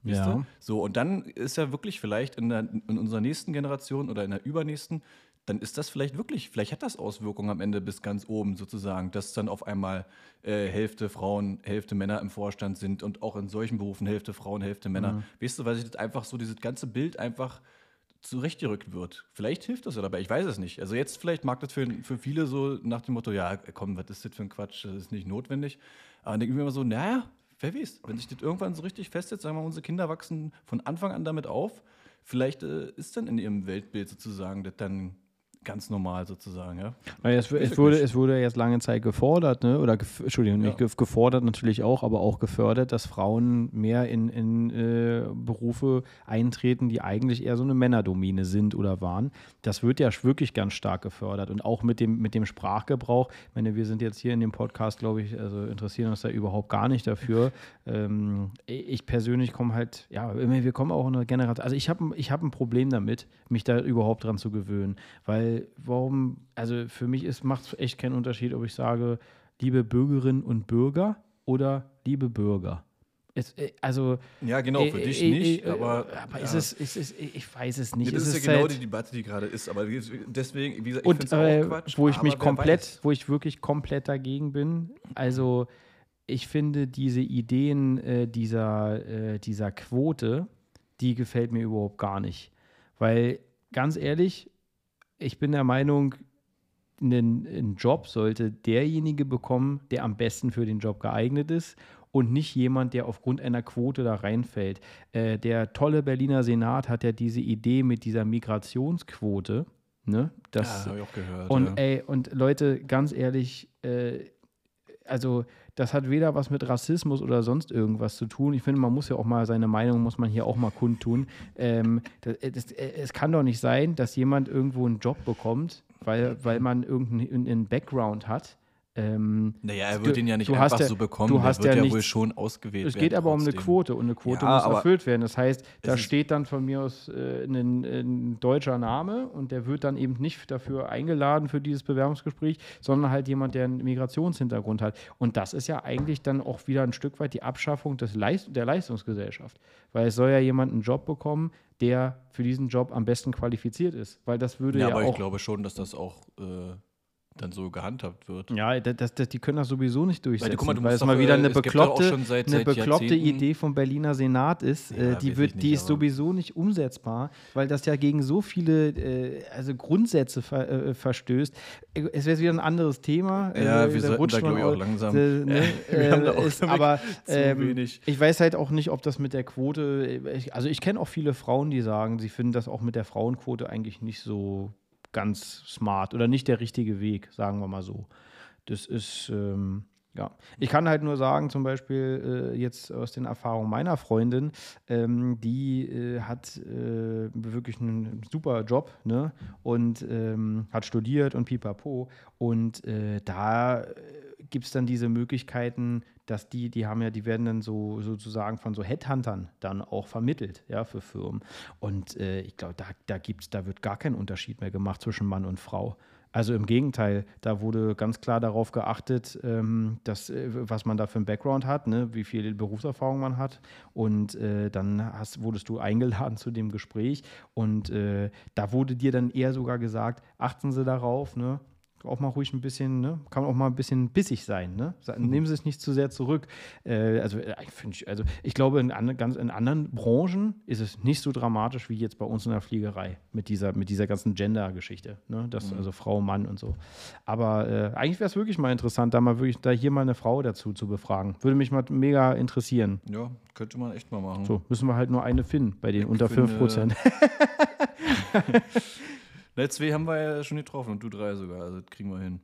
Ja. So, und dann ist ja wirklich vielleicht in, der, in unserer nächsten Generation oder in der übernächsten, dann ist das vielleicht wirklich, vielleicht hat das Auswirkungen am Ende bis ganz oben sozusagen, dass dann auf einmal äh, Hälfte Frauen, Hälfte Männer im Vorstand sind und auch in solchen Berufen Hälfte Frauen, Hälfte Männer. Weißt du, weil sich das einfach so, dieses ganze Bild einfach zurechtgerückt wird. Vielleicht hilft das ja dabei, ich weiß es nicht. Also jetzt vielleicht mag das für, für viele so nach dem Motto, ja, komm, was ist das für ein Quatsch, das ist nicht notwendig. Aber dann denke ich mir immer so, naja, wer weiß, wenn sich das irgendwann so richtig festsetzt, sagen wir mal, unsere Kinder wachsen von Anfang an damit auf, vielleicht äh, ist dann in ihrem Weltbild sozusagen das dann ganz normal sozusagen, ja. Weil es, es, wurde, nicht. es wurde jetzt lange Zeit gefordert, ne? oder gef Entschuldigung, nicht Ja. gef gefordert natürlich auch, aber auch gefördert, dass Frauen mehr in, in äh, Berufe eintreten, die eigentlich eher so eine Männerdomäne sind oder waren. Das wird ja wirklich ganz stark gefördert und auch mit dem, mit dem Sprachgebrauch. Ich meine, wir sind jetzt hier in dem Podcast, glaube ich, also interessieren uns da überhaupt gar nicht dafür. Ähm, ich persönlich komme halt, ja, wir kommen auch in eine Generation, also ich habe ich hab ein Problem damit, mich da überhaupt dran zu gewöhnen, weil warum, also für mich macht es echt keinen Unterschied, ob ich sage, liebe Bürgerinnen und Bürger oder liebe Bürger. Es, äh, also Ja, genau, für äh, dich äh, nicht, äh, aber, aber ja. ist es, ist es, ich weiß es nicht. Ja, das es ist ja genau halt- die Debatte, die gerade ist, aber deswegen, wie gesagt, ich und find's äh, auch Quatsch, wo ich mich komplett, weiß. wo ich wirklich komplett dagegen bin. Also ich finde diese Ideen äh, dieser, äh, dieser Quote, die gefällt mir überhaupt gar nicht. Weil ganz ehrlich, ich bin der Meinung, einen, einen Job sollte derjenige bekommen, der am besten für den Job geeignet ist und nicht jemand, der aufgrund einer Quote da reinfällt. Äh, der tolle Berliner Senat hat ja diese Idee mit dieser Migrationsquote. Ne? Das, ja, habe ich auch gehört. und ja. ey, und Leute, ganz ehrlich, äh, also das hat weder was mit Rassismus oder sonst irgendwas zu tun. Ich finde, man muss ja auch mal seine Meinung, muss man hier auch mal kundtun. Ähm, das, das, es kann doch nicht sein, dass jemand irgendwo einen Job bekommt, weil, weil man irgendeinen Background hat. Ähm, naja, er wird ihn ja nicht einfach ja- so bekommen. du der hast wird ja ja, wohl schon ausgewählt es geht aber um eine trotzdem. Quote und eine Quote Ja, muss erfüllt werden. Das heißt, da steht dann von mir aus äh, ein, ein deutscher Name und der wird dann eben nicht dafür eingeladen für dieses Bewerbungsgespräch, sondern halt jemand, der einen Migrationshintergrund hat. Und das ist ja eigentlich dann auch wieder ein Stück weit die Abschaffung des Leist der Leistungsgesellschaft. Weil es soll ja jemand einen Job bekommen, der für diesen Job am besten qualifiziert ist. Weil das würde Ja, ja, aber auch ich glaube schon, dass das auch äh, dann so gehandhabt wird. Ja, das, das, die können das sowieso nicht durchsetzen, guck mal, du weil es mal wieder äh, eine bekloppte, seit- eine seit bekloppte Idee vom Berliner Senat ist. Ja, äh, die wird, ich die nicht, ist sowieso nicht umsetzbar, weil das ja gegen so viele äh, also Grundsätze ver, äh, verstößt. Äh, Es wäre wieder ein anderes Thema. Ja, äh, wir sollten da, glaube ich, auch au- langsam. äh, ne, Wir haben da äh, auch, ist, aber zu ähm, wenig. ich weiß halt auch nicht, ob das mit der Quote, äh, also ich kenne auch viele Frauen, die sagen, sie finden das auch mit der Frauenquote eigentlich nicht so ganz smart oder nicht der richtige Weg, sagen wir mal so. Das ist, ähm, ja. Ich kann halt nur sagen, zum Beispiel äh, jetzt aus den Erfahrungen meiner Freundin, ähm, die äh, hat äh, wirklich einen super Job ne? und ähm, hat studiert und pipapo. Und äh, da äh, gibt es dann diese Möglichkeiten, dass die, die haben ja, die werden dann so sozusagen von so Headhuntern dann auch vermittelt, ja, für Firmen. Und äh, ich glaube, da, da gibt's, da wird gar kein Unterschied mehr gemacht zwischen Mann und Frau. Also im Gegenteil, da wurde ganz klar darauf geachtet, ähm, dass, äh, was man da für einen Background hat, ne, wie viel Berufserfahrung man hat. Und äh, dann hast, wurdest du eingeladen zu dem Gespräch. Und äh, da wurde dir dann eher sogar gesagt, achten Sie darauf, ne, auch mal ruhig ein bisschen, ne? kann auch mal ein bisschen bissig sein. Ne? Sa- Nehmen Sie es nicht zu sehr zurück. Äh, also, äh, ich ich, also ich glaube, in, an, ganz, in anderen Branchen ist es nicht so dramatisch wie jetzt bei uns in der Fliegerei mit dieser, mit dieser ganzen Gender-Geschichte. Ne? Das, Also Frau, Mann und so. Aber äh, eigentlich wäre es wirklich mal interessant, da mal wirklich, da hier mal eine Frau dazu zu befragen. Würde mich mal mega interessieren. Ja, könnte man echt mal machen. So, müssen wir halt nur eine finden bei den unter finde- 5%. Ne, zwei haben wir ja schon getroffen und du drei sogar, also das kriegen wir hin.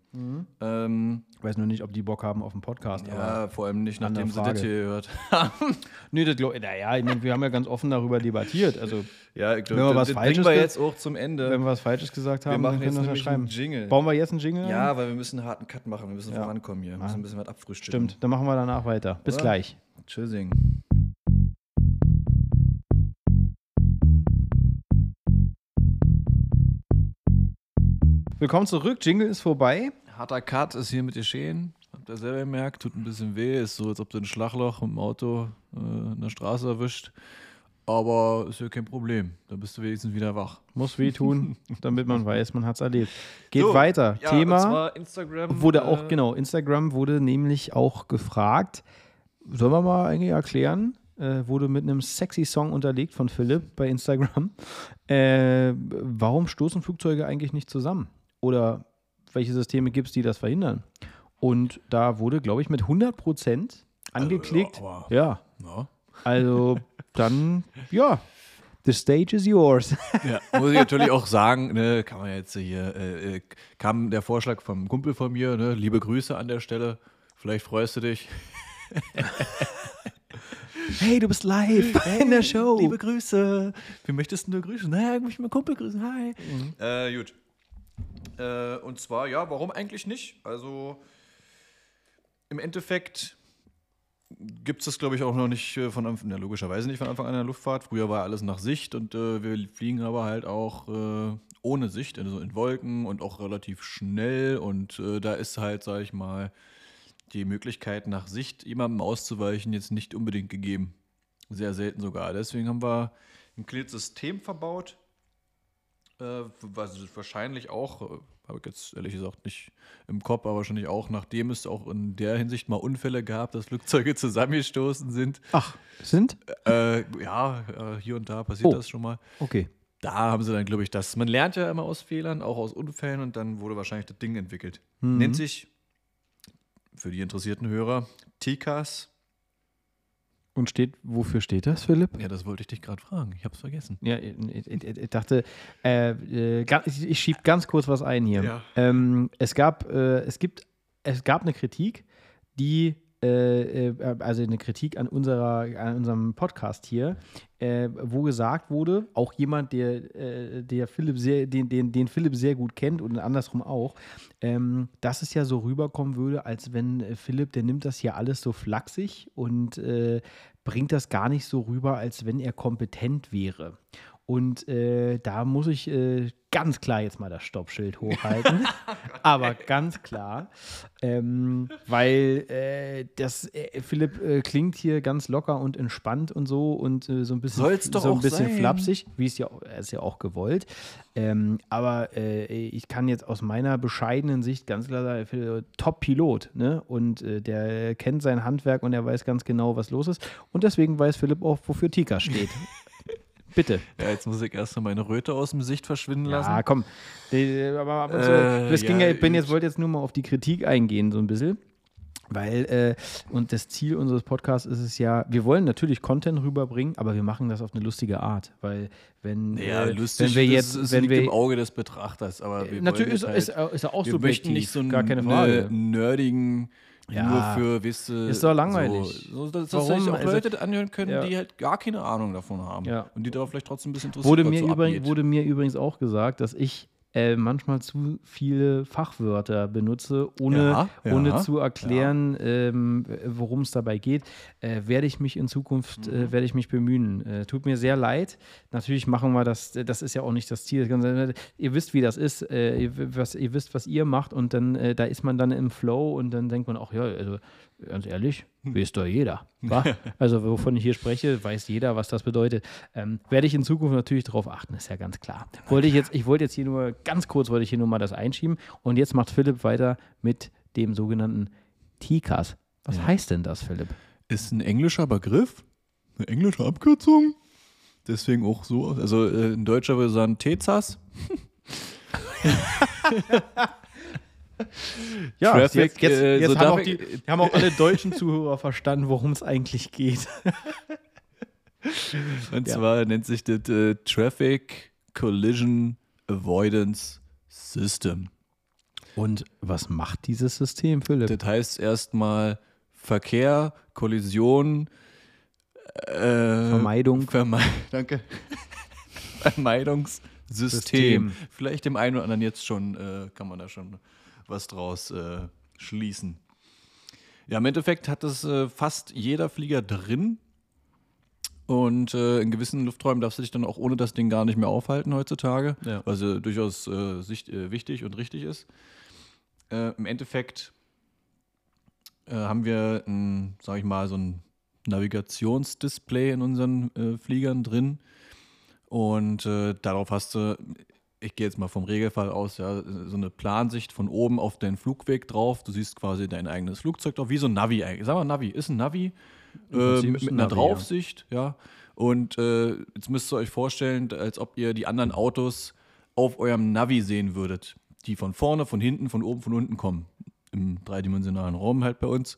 Ähm, Ich weiß nur nicht, ob die Bock haben auf den Podcast. aber- ja, vor allem nicht, nachdem sie das hier gehört haben. Nee, das glaub, naja, ich mein, wir haben ja ganz offen darüber debattiert. Also, Ja, ich Wenn wir glaube, was das Falsches bringen wir jetzt auch zum Ende. wenn wir was Falsches gesagt haben, wir machen dann jetzt können wir schreiben. einen Jingle. Bauen wir jetzt einen Jingle? ja, weil wir müssen einen harten Cut machen, wir müssen Ja. vorankommen hier. Wir müssen ein bisschen was abfrühstücken. Stimmt, dann machen wir danach weiter. Bis Ja. gleich. Tschüssing. Willkommen zurück. Jingle ist vorbei. Harter Cut ist hier mit geschehen. Habt ihr selber gemerkt, tut ein bisschen weh. Ist so, als ob du ein Schlagloch im Auto äh, in der Straße erwischt. Aber ist ja kein Problem. Da bist du wenigstens wieder wach. Muss wehtun, damit man weiß, man hat es erlebt. Geht So, weiter. Ja, Thema und zwar Instagram. wurde äh, auch, genau, Instagram wurde nämlich auch gefragt. Sollen wir mal eigentlich erklären? Äh, wurde mit einem sexy Song unterlegt von Philipp bei Instagram. Äh, warum stoßen Flugzeuge eigentlich nicht zusammen? Oder welche Systeme gibt es, die das verhindern? Und da wurde, glaube ich, mit 100 Prozent angeklickt. ja, aber- ja, Ja. also dann, ja, the stage is yours. Ja, muss ich natürlich auch sagen, ne, kann man jetzt hier, äh, äh, kam der Vorschlag vom Kumpel von mir, ne, liebe Grüße an der Stelle, vielleicht freust du dich. hey, du bist live in der Show. Liebe Grüße, wie möchtest du grüßen? Na, ich möchte meinen Kumpel grüßen, hi. Äh, gut. Äh, und zwar, ja, warum eigentlich nicht? Also, im Endeffekt gibt es das, glaube ich, auch noch nicht äh, von Anfang, ja, logischerweise nicht von Anfang an in der Luftfahrt. Früher war alles nach Sicht und äh, wir fliegen aber halt auch äh, ohne Sicht, also in Wolken und auch relativ schnell. Und äh, da ist halt, sage ich mal, die Möglichkeit, nach Sicht jemandem auszuweichen, jetzt nicht unbedingt gegeben. Sehr selten sogar. Deswegen haben wir ein kleines System verbaut, äh, was wahrscheinlich auch, äh, habe ich jetzt ehrlich gesagt nicht im Kopf, aber wahrscheinlich auch, nachdem es auch in der Hinsicht mal Unfälle gab, dass Flugzeuge zusammengestoßen sind. Ach, sind? Äh, ja, äh, hier und da passiert Oh. das schon mal. Okay. da haben sie dann, glaube ich, das. Man lernt ja immer aus Fehlern, auch aus Unfällen und dann wurde wahrscheinlich das Ding entwickelt. Mhm. Nennt sich für die interessierten Hörer TICAS. Und steht, wofür steht das, Philipp? Ja, das wollte ich dich gerade fragen. Ich habe es vergessen. Ja, ich, ich, ich dachte, äh, äh, ich, ich schiebe ganz kurz was ein hier. Ja. Ähm, es gab, äh, es gibt, es gab eine Kritik, die, äh, äh, also eine Kritik an unserer, an unserem Podcast hier, äh, wo gesagt wurde, auch jemand, der, äh, der Philipp sehr, den, den, den Philipp sehr gut kennt und andersrum auch, ähm, dass es ja so rüberkommen würde, als wenn äh, Philipp, der nimmt das hier alles so flachsig und äh, bringt das gar nicht so rüber, als wenn er kompetent wäre. Und äh, da muss ich äh, ganz klar jetzt mal das Stoppschild hochhalten. Aber ganz klar. Ähm, weil äh, das, äh, Philipp äh, klingt hier ganz locker und entspannt und so und äh, so ein bisschen, Soll's doch so ein bisschen sein. flapsig, wie es ja, ist ja auch gewollt. Ähm, aber ich kann jetzt aus meiner bescheidenen Sicht ganz klar sagen, Philipp, Top-Pilot. Ne? Und der kennt sein Handwerk und er weiß ganz genau, was los ist. Und deswegen weiß Philipp auch, wofür Tika steht. Bitte. Ja, jetzt muss ich erst mal meine Röte aus dem Sicht verschwinden lassen. Ja, komm. Aber ab und zu, Äh, ja, ja, ich bin jetzt, wollte jetzt nur mal auf die Kritik eingehen, so ein bisschen. Weil, äh, und das Ziel unseres Podcasts ist es ja, wir wollen natürlich Content rüberbringen, aber wir machen das auf eine lustige Art. Weil, wenn, Ja, äh, lustig, wenn wir jetzt, das, das wenn liegt wir, im Auge des Betrachters, aber wir natürlich ist, ist, halt, ist er auch wir subjektiv, möchten nicht so einen gar keine Frage. ne- nerdigen, Ja. nur für, wisst ihr, Ist doch langweilig. So, so, dass, Warum? sich auch Also- Leute anhören können, Ja. die halt gar keine Ahnung davon haben Ja. und die da vielleicht trotzdem ein bisschen interessiert Wurde mir, abgeht. wurde mir übrigens auch gesagt, dass ich äh, manchmal zu viele Fachwörter benutze, ohne, Ja, ja, ohne zu erklären, ähm, worum es dabei geht. Äh, werde ich mich in Zukunft, Mhm. äh, werde ich mich bemühen. Äh, tut mir sehr leid. Natürlich machen wir das, das ist ja auch nicht das Ziel. Ganze- Ihr wisst, wie das ist. Äh, ihr, was, ihr wisst, was ihr macht und dann, äh, da ist man dann im Flow und dann denkt man, ach ja, also ganz ehrlich, weiß doch jeder. wa? Also wovon ich hier spreche, weiß jeder, was das bedeutet. Ähm, werde ich in Zukunft natürlich darauf achten, ist ja ganz klar. Wollte ich jetzt, ich wollte jetzt hier nur, ganz kurz wollte ich hier nur mal das einschieben und jetzt macht Philipp weiter mit dem sogenannten TICAS. Was Ja. heißt denn das, Philipp? ist ein englischer Begriff, eine englische Abkürzung. Deswegen auch so. Also äh, in Deutscher würde sagen TEZAS. Ja, Traffic, jetzt, jetzt, äh, jetzt so haben, auch die, haben auch alle deutschen Zuhörer verstanden, worum es eigentlich geht. Und Ja. zwar nennt sich das äh, Traffic Collision Avoidance System. Und was macht dieses System, Philipp? Das heißt erstmal Verkehr, Kollision, äh, Vermeidung. Verme Danke. Vermeidungssystem. System. Vielleicht dem einen oder anderen jetzt schon, äh, kann man da schon was draus äh, schließen. Ja, im Endeffekt hat das äh, fast jeder Flieger drin. Und äh, in gewissen Lufträumen darfst du dich dann auch ohne das Ding gar nicht mehr aufhalten heutzutage, Ja. was äh, durchaus äh, sicht, äh, wichtig und richtig ist. Äh, Im Endeffekt haben wir, ein, sag ich mal, so ein Navigationsdisplay in unseren Fliegern drin. Und darauf hast du, ich gehe jetzt mal vom Regelfall aus, ja, so eine Plansicht von oben auf deinen Flugweg drauf. Du siehst quasi dein eigenes Flugzeug drauf, wie so ein Navi eigentlich. Sag mal, Navi, ist ein Navi äh, mit, einer Navi, ja. Draufsicht, ja. Und äh, jetzt müsst ihr euch vorstellen, als ob ihr die anderen Autos auf eurem Navi sehen würdet, die von vorne, von hinten, von oben, von unten kommen. Im dreidimensionalen Raum halt bei uns.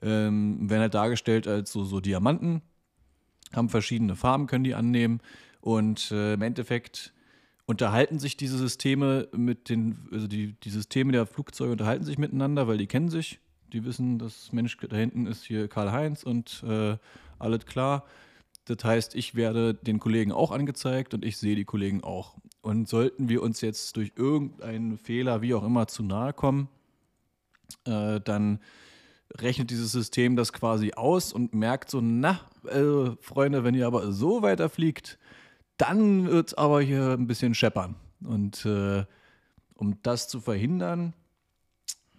Ähm, werden halt dargestellt als so, so Diamanten, haben verschiedene Farben, können die annehmen. Und äh, im Endeffekt unterhalten sich diese Systeme mit den, also die, die Systeme der Flugzeuge unterhalten sich miteinander, weil die kennen sich. Die wissen, das Mensch da hinten ist hier Karl-Heinz und äh, alles klar. Das heißt, ich werde den Kollegen auch angezeigt und ich sehe die Kollegen auch. Und sollten wir uns jetzt durch irgendeinen Fehler, wie auch immer, zu nahe kommen, äh, dann rechnet dieses System das quasi aus und merkt so, na, äh, Freunde, wenn ihr aber so weiter fliegt, dann wird es aber hier ein bisschen scheppern. Und äh, um das zu verhindern,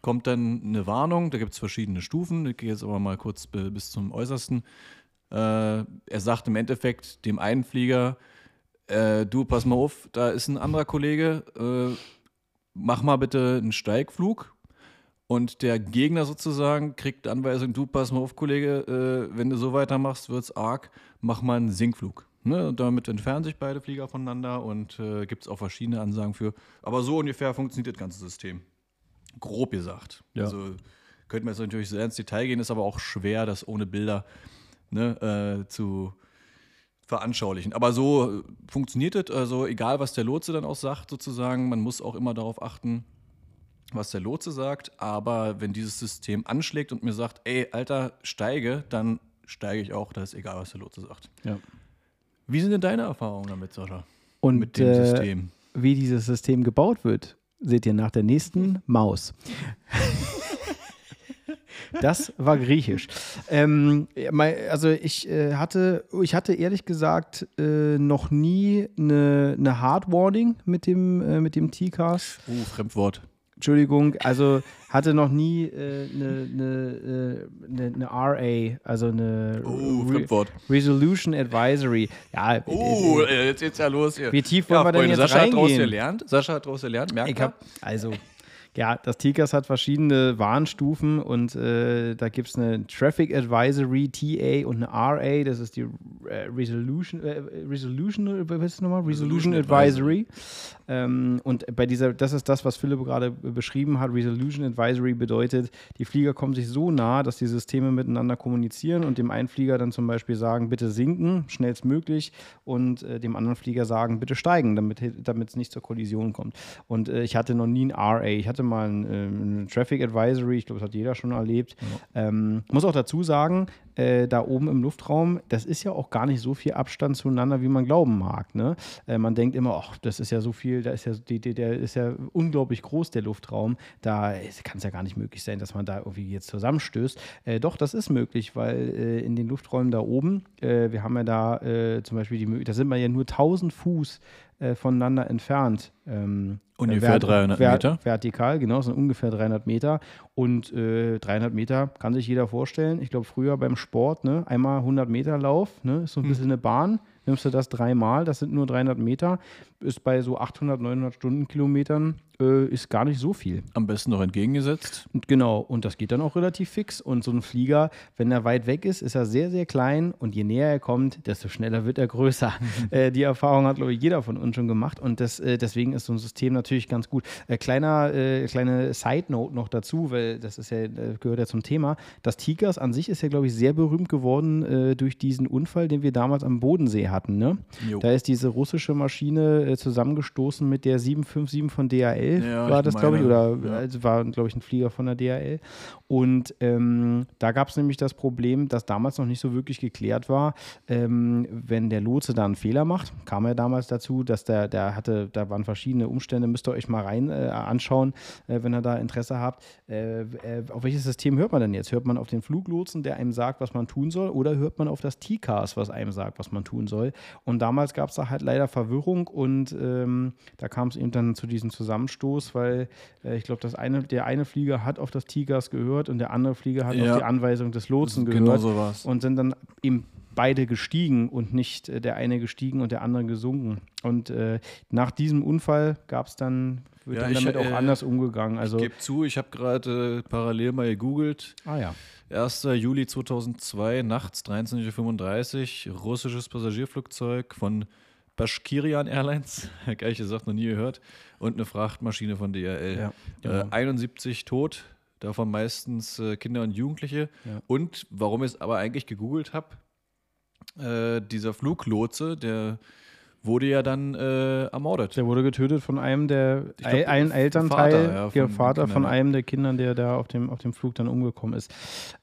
kommt dann eine Warnung. Da gibt es verschiedene Stufen. Ich gehe jetzt aber mal kurz bi- bis zum Äußersten. Äh, er sagt im Endeffekt dem einen Flieger, äh, du, pass mal auf, da ist ein anderer Kollege, äh, mach mal bitte einen Steigflug. Und der Gegner sozusagen kriegt Anweisung, du, pass mal auf, Kollege, äh, wenn du so weitermachst, wird's arg, mach mal einen Sinkflug. Ne, damit entfernen sich beide Flieger voneinander und äh, gibt es auch verschiedene Ansagen für. Aber so ungefähr funktioniert das ganze System. Grob gesagt. Ja. Also könnte man jetzt natürlich sehr ins Detail gehen, ist aber auch schwer, das ohne Bilder ne, äh, zu veranschaulichen. Aber so äh, funktioniert es, also egal was der Lotse dann auch sagt, sozusagen, man muss auch immer darauf achten, was der Lotse sagt. Aber wenn dieses System anschlägt und mir sagt, ey, Alter, steige, dann steige ich auch, da ist egal, was der Lotse sagt. Ja. Wie sind denn deine Erfahrungen damit, Sascha? Und mit dem äh, System? wie dieses System gebaut wird, seht ihr nach der nächsten Maus. Das war griechisch. Ähm, also ich äh, hatte, ich hatte ehrlich gesagt äh, noch nie eine, eine Hard Warning mit dem, äh, mit dem T-Cast. Uh, Fremdwort. Entschuldigung, also hatte noch nie äh, eine, eine, eine, eine RA, also eine Uh, Re. Resolution Advisory. Ja, äh, äh, jetzt geht's ja los hier. Wie tief wollen wir denn Freunde, jetzt Sascha hat draus reingehen? gelernt. Sascha hat draus gelernt, merkt Ich habe also ja, das TICAS hat verschiedene Warnstufen und äh, da gibt es eine Traffic Advisory TA und eine RA, das ist die äh, Resolution, äh, Resolution, was ist nochmal? Resolution, Resolution Advisory. Ähm, und bei dieser, das ist das, was Philipp gerade beschrieben hat. Resolution Advisory bedeutet, die Flieger kommen sich so nah, dass die Systeme miteinander kommunizieren und dem einen Flieger dann zum Beispiel sagen, bitte sinken, schnellstmöglich, und äh, dem anderen Flieger sagen, bitte steigen, damit damit es nicht zur Kollision kommt. Und äh, ich hatte noch nie ein RA. Ich hatte mal ein, äh, ein Traffic Advisory, ich glaube, das hat jeder schon erlebt. Ähm, muss auch dazu sagen, äh, da oben im Luftraum, das ist ja auch gar nicht so viel Abstand zueinander, wie man glauben mag. Ne? Äh, man denkt immer, ach, das ist ja so viel, da ist ja, die, die, der ist ja unglaublich groß, der Luftraum. Da kann es ja gar nicht möglich sein, dass man da irgendwie jetzt zusammenstößt. Äh, doch, das ist möglich, weil äh, in den Lufträumen da oben, äh, wir haben ja da äh, zum Beispiel die Möglichkeit, da sind wir ja nur 1000 Fuß äh, voneinander entfernt. Ähm, Ungefähr 300 Meter. Vertikal, genau, sind ungefähr 300 Meter. Und äh, 300 Meter kann sich jeder vorstellen. Ich glaube, früher beim Sport, ne, einmal 100 Meter Lauf, ne, ist so ein bisschen eine Bahn. Nimmst du das dreimal, das sind nur 300 Meter, ist bei so 800, 900 Stundenkilometern, äh, ist gar nicht so viel. Am besten noch entgegengesetzt. Und genau, und das geht dann auch relativ fix. Und so ein Flieger, wenn er weit weg ist, ist er sehr, sehr klein. Und je näher er kommt, desto schneller wird er größer. äh, die Erfahrung hat, glaube ich, jeder von uns schon gemacht. Und das, äh, deswegen ist so ein System natürlich ganz gut. Äh, kleiner, äh, kleine Side-Note noch dazu, weil das ist ja, äh, gehört ja zum Thema. Das Tigers an sich ist ja, glaube ich, sehr berühmt geworden durch diesen Unfall, den wir damals am Bodensee hatten. Ne? Jo. Da ist diese russische Maschine äh, zusammengestoßen mit der 757 von DHL, Ja, war das, glaube ich, oder ja. also war, glaube ich, ein Flieger von der DHL. Und ähm, da gab es nämlich das Problem, dass damals noch nicht so wirklich geklärt war, ähm, wenn der Lotse da einen Fehler macht, kam er damals dazu, dass der, der hatte, da waren verschiedene Umstände, müsst ihr euch mal rein äh, anschauen, äh, wenn ihr da Interesse habt. Äh, äh, auf welches System hört man denn jetzt? Hört man auf den Fluglotsen, der einem sagt, was man tun soll, oder hört man auf das TCAS, was einem sagt, was man tun soll? Und damals gab es da halt leider Verwirrung und ähm, da kam es eben dann zu diesem Zusammenstoß, weil äh, ich glaube, eine, der eine Flieger hat auf das TCAS gehört und der andere Flieger hat Ja. auf die Anweisung des Lotsen Genau gehört so war's. und sind dann eben beide gestiegen und nicht äh, der eine gestiegen und der andere gesunken. Und äh, nach diesem Unfall gab es dann, wird Ja, dann ich, damit auch äh, anders umgegangen. Also, Gebe zu, ich habe gerade äh, parallel mal gegoogelt. ah ja. 1. Juli 2002, nachts 23.35 Uhr, russisches Passagierflugzeug von Bashkirian Airlines, gleich gesagt, noch nie gehört, und eine Frachtmaschine von DRL. Ja, äh, genau. 71 tot, davon meistens Kinder und Jugendliche. Ja. Und warum ich es aber eigentlich gegoogelt habe, äh, dieser Fluglotse, der wurde ja dann äh, ermordet. Der wurde getötet von einem der glaub, El- ein Vater, Elternteil, ja, der von Vater von ja. einem der Kindern, der da auf dem, auf dem Flug dann umgekommen ist.